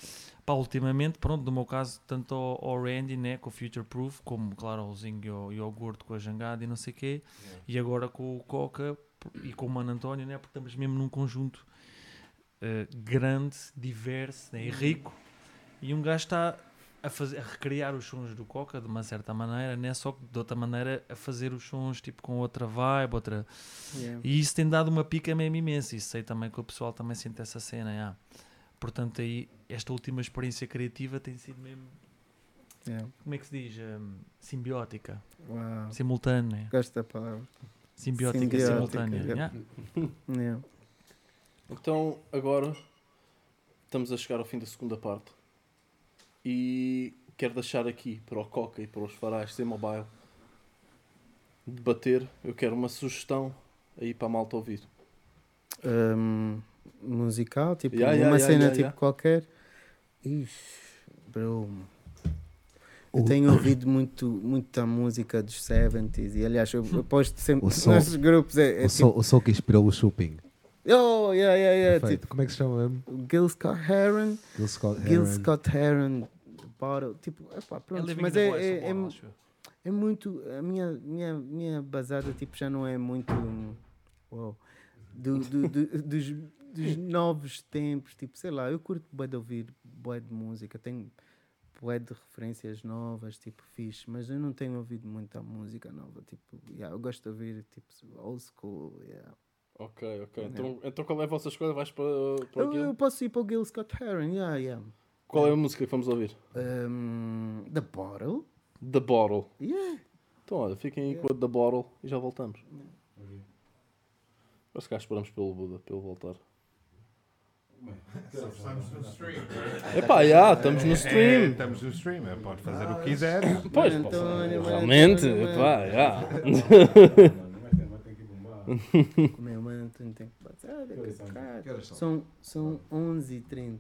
pá, ultimamente, pronto, no meu caso, tanto ao, ao Randy, né, com o Future Proof, como claro ao Zinho e ao, e ao Gordo com a Jangada e não sei o quê, e agora com o Coca e com o Mano António, né, porque estamos mesmo num conjunto eh, grande, diverso né, e rico, e um gajo está a, fazer, a recriar os sons do Coca de uma certa maneira, né, só que de outra maneira a fazer os sons tipo com outra vibe, outra Yeah. e isso tem dado uma pica mesmo imensa. E sei também que o pessoal também sente essa cena. Portanto, aí, esta última experiência criativa tem sido mesmo, Yeah. como é que se diz? Hum, simbiótica, Uau. simultânea. Gosto da palavra. Simbiótica, Simbiótica, simultânea. yep. já. Yeah. Então, agora estamos a chegar ao fim da segunda parte e quero deixar aqui para o Coca e para os farais sem mobile debater. Eu quero uma sugestão aí para a malta ouvir. Um, musical, tipo, Yeah, uma yeah, yeah, cena yeah, tipo yeah. qualquer. Ixi, bro. Eu tenho ouvido muito, muita música dos 70s e aliás eu, eu <laughs> posto sempre O nos nossos grupos é, é O som, o som que inspirou o Shopping. tipo, oh, yeah, yeah, yeah, Perfeito. tipo, Como é que se chama mesmo? Gil Scott Heron, Gil Scott Gil Heron. Scott Heron, Bottle, tipo, epá, É pronto, Living mas é, é, o é, é muito, a minha, minha, minha basada tipo, já não é muito hum, uau, do, do, do- dos, dos novos tempos, tipo, sei lá, eu curto bué de ouvir bué de música, tenho bué de referências novas, tipo, fixe, mas eu não tenho ouvido muita música nova, tipo, yeah, eu gosto de ouvir, tipo, old school, yeah. Ok, ok. Então, então qual é a vossa escolha? Vais para, para Eu, eu posso ir para o Gil Scott Heron, yeah, yeah. Qual é a música que vamos ouvir? Um, The Bottle, The Bottle. yeah. Então, olha, fiquem aí com a The Bottle e já voltamos. Ou se cá esperamos pelo Buda, pelo voltar. Estamos no stream. Epá, já, estamos no É, stream. estamos no stream, é, pode fazer o que quiser. Pois, <laughs> Mano António, mano realmente, António, epá, já. Meu mano, tu não tem que passar. é que horas são? São, são 11h30.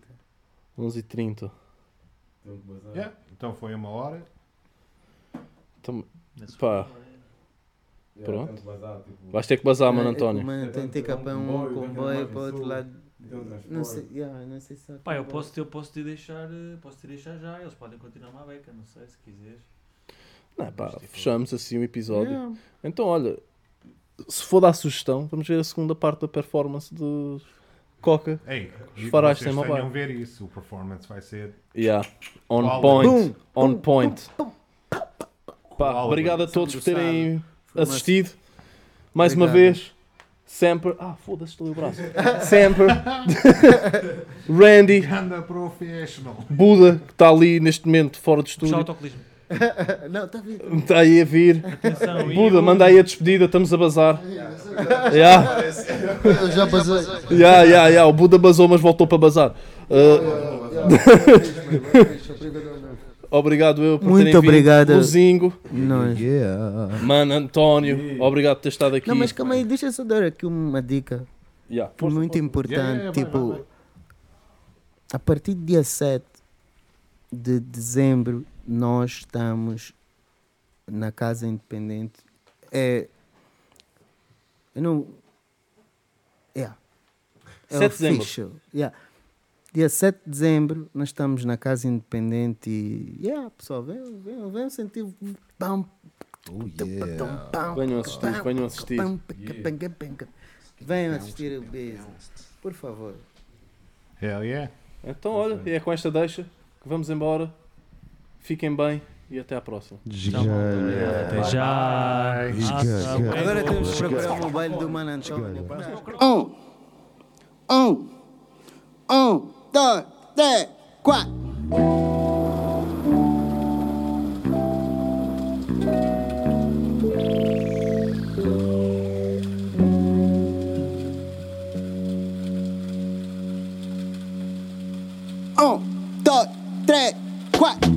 11h30. Yeah, Então foi uma hora. Então, Pá. Pronto. tipo, vais ter que bazar, mano É o António. Mano, tem que para um Comboio, para outro sul, lado. Não sei, yeah, não sei se Pá, eu posso, te, eu posso te deixar, eh, posso te deixar já, eles podem continuar uma beca, não sei se quiseres. Não, pá, fechamos assim o episódio. Yeah. Então, olha, se for dar sugestão, vamos ver a segunda parte da performance de Coca. Ei, Os sem tenham mobile. ver isso. O performance vai ser. Yeah, on Qual? point. On point. Pá, obrigado a todos por terem uma- assistido. Mais uma Obrigado. vez, sempre. Ah, foda-se, estou o braço. sempre. Randy, Ganda professional. Buda, que está ali neste momento fora o estúdio. Não, está vindo. Está aí a vir. Atenção, e Buda, eu- manda aí a despedida, estamos a bazar. Yeah. Eu já basei. Ya, ya, ya, o Buda basou, mas voltou para bazar. Uh, obrigado eu por Muito terem vindo. obrigado. Luzingo, Nós. Yeah. mano, António, obrigado por ter estado aqui. Não, mas calma aí, deixa eu só dar aqui uma dica Ya, força, muito força. importante. Yeah, yeah, vai, tipo, vai, vai. a partir do dia 7 de dezembro, nós estamos na Casa Independente. É. Eu não. Yeah. É 7 de dezembro. Yeah. Dia 7 de dezembro, nós estamos na Casa Independente e. Yeah, pessoal, venham, venham, venham sentir. o Pam, Oh, yeah. Venham assistir, venham assistir. Venham assistir o Beza. Por favor. Hell yeah. Então, olha, é com esta deixa que vamos embora. Fiquem bem e até à próxima. Tchau. Até já. Agora temos que procurar o mobile do Mano António. Um, um, um, dois, três, quatro. Um, dois, três, quatro.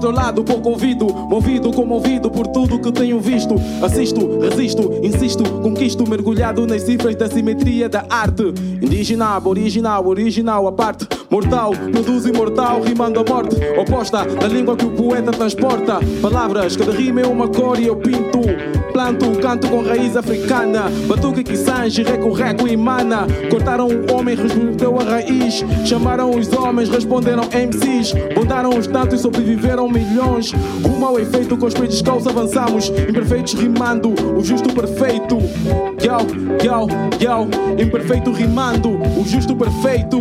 Controlado, pouco ouvido, movido, comovido por tudo que tenho visto. Assisto, resisto, insisto, conquisto, mergulhado nas cifras da simetria da arte. Indígena, aboriginal, original, a parte. Mortal, produz imortal, rimando a morte. Oposta da língua que o poeta transporta. Palavras, cada rima é uma cor e eu pinto. Planto, canto com raiz africana. Batuque que sange, reco, reco e mana. Cortaram o homem, respondeu a raiz. Chamaram os homens, responderam MCs. Bondaram os tantos sobreviveram milhões. Rumo ao efeito, com os pés descalços avançamos. Imperfeitos rimando, o justo perfeito. Yo, yo, yo. Imperfeito rimando, o justo perfeito.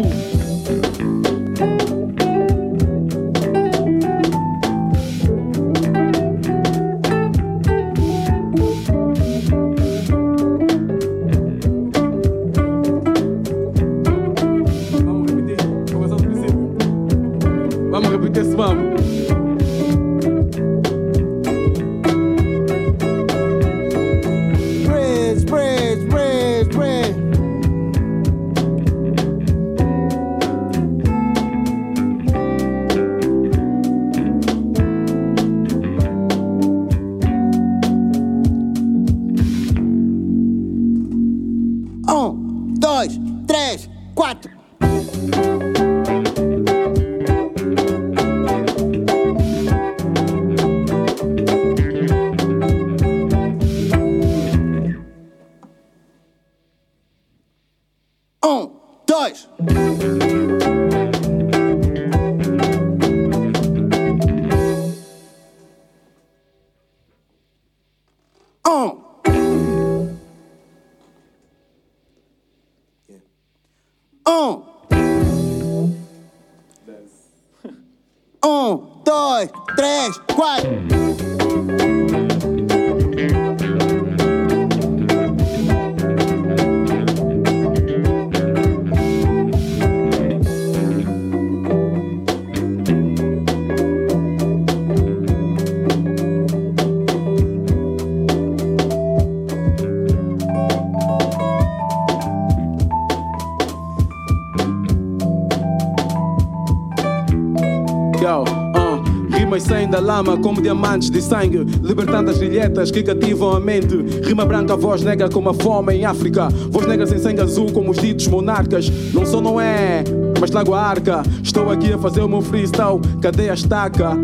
Como diamantes de sangue, libertando as ilhetas que cativam a mente. Rima branca, voz negra como a fome em África, voz negra sem sangue azul como os ditos monarcas. Não sou, não é, mas trago a arca. Estou aqui a fazer o meu freestyle, cadê a estaca?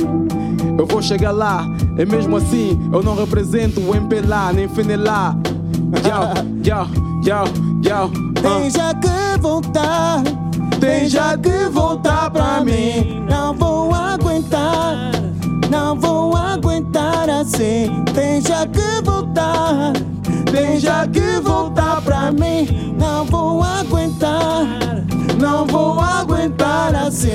Eu vou chegar lá, é mesmo assim, eu não represento o MPLA nem FNLA. Yo, yo, yo, yo, uh. Tem já que voltar, tem já que voltar pra mim. Não vou aguentar, não vou aguentar assim. Já que voltar, já que voltar pra mim. Não vou aguentar, não vou aguentar assim.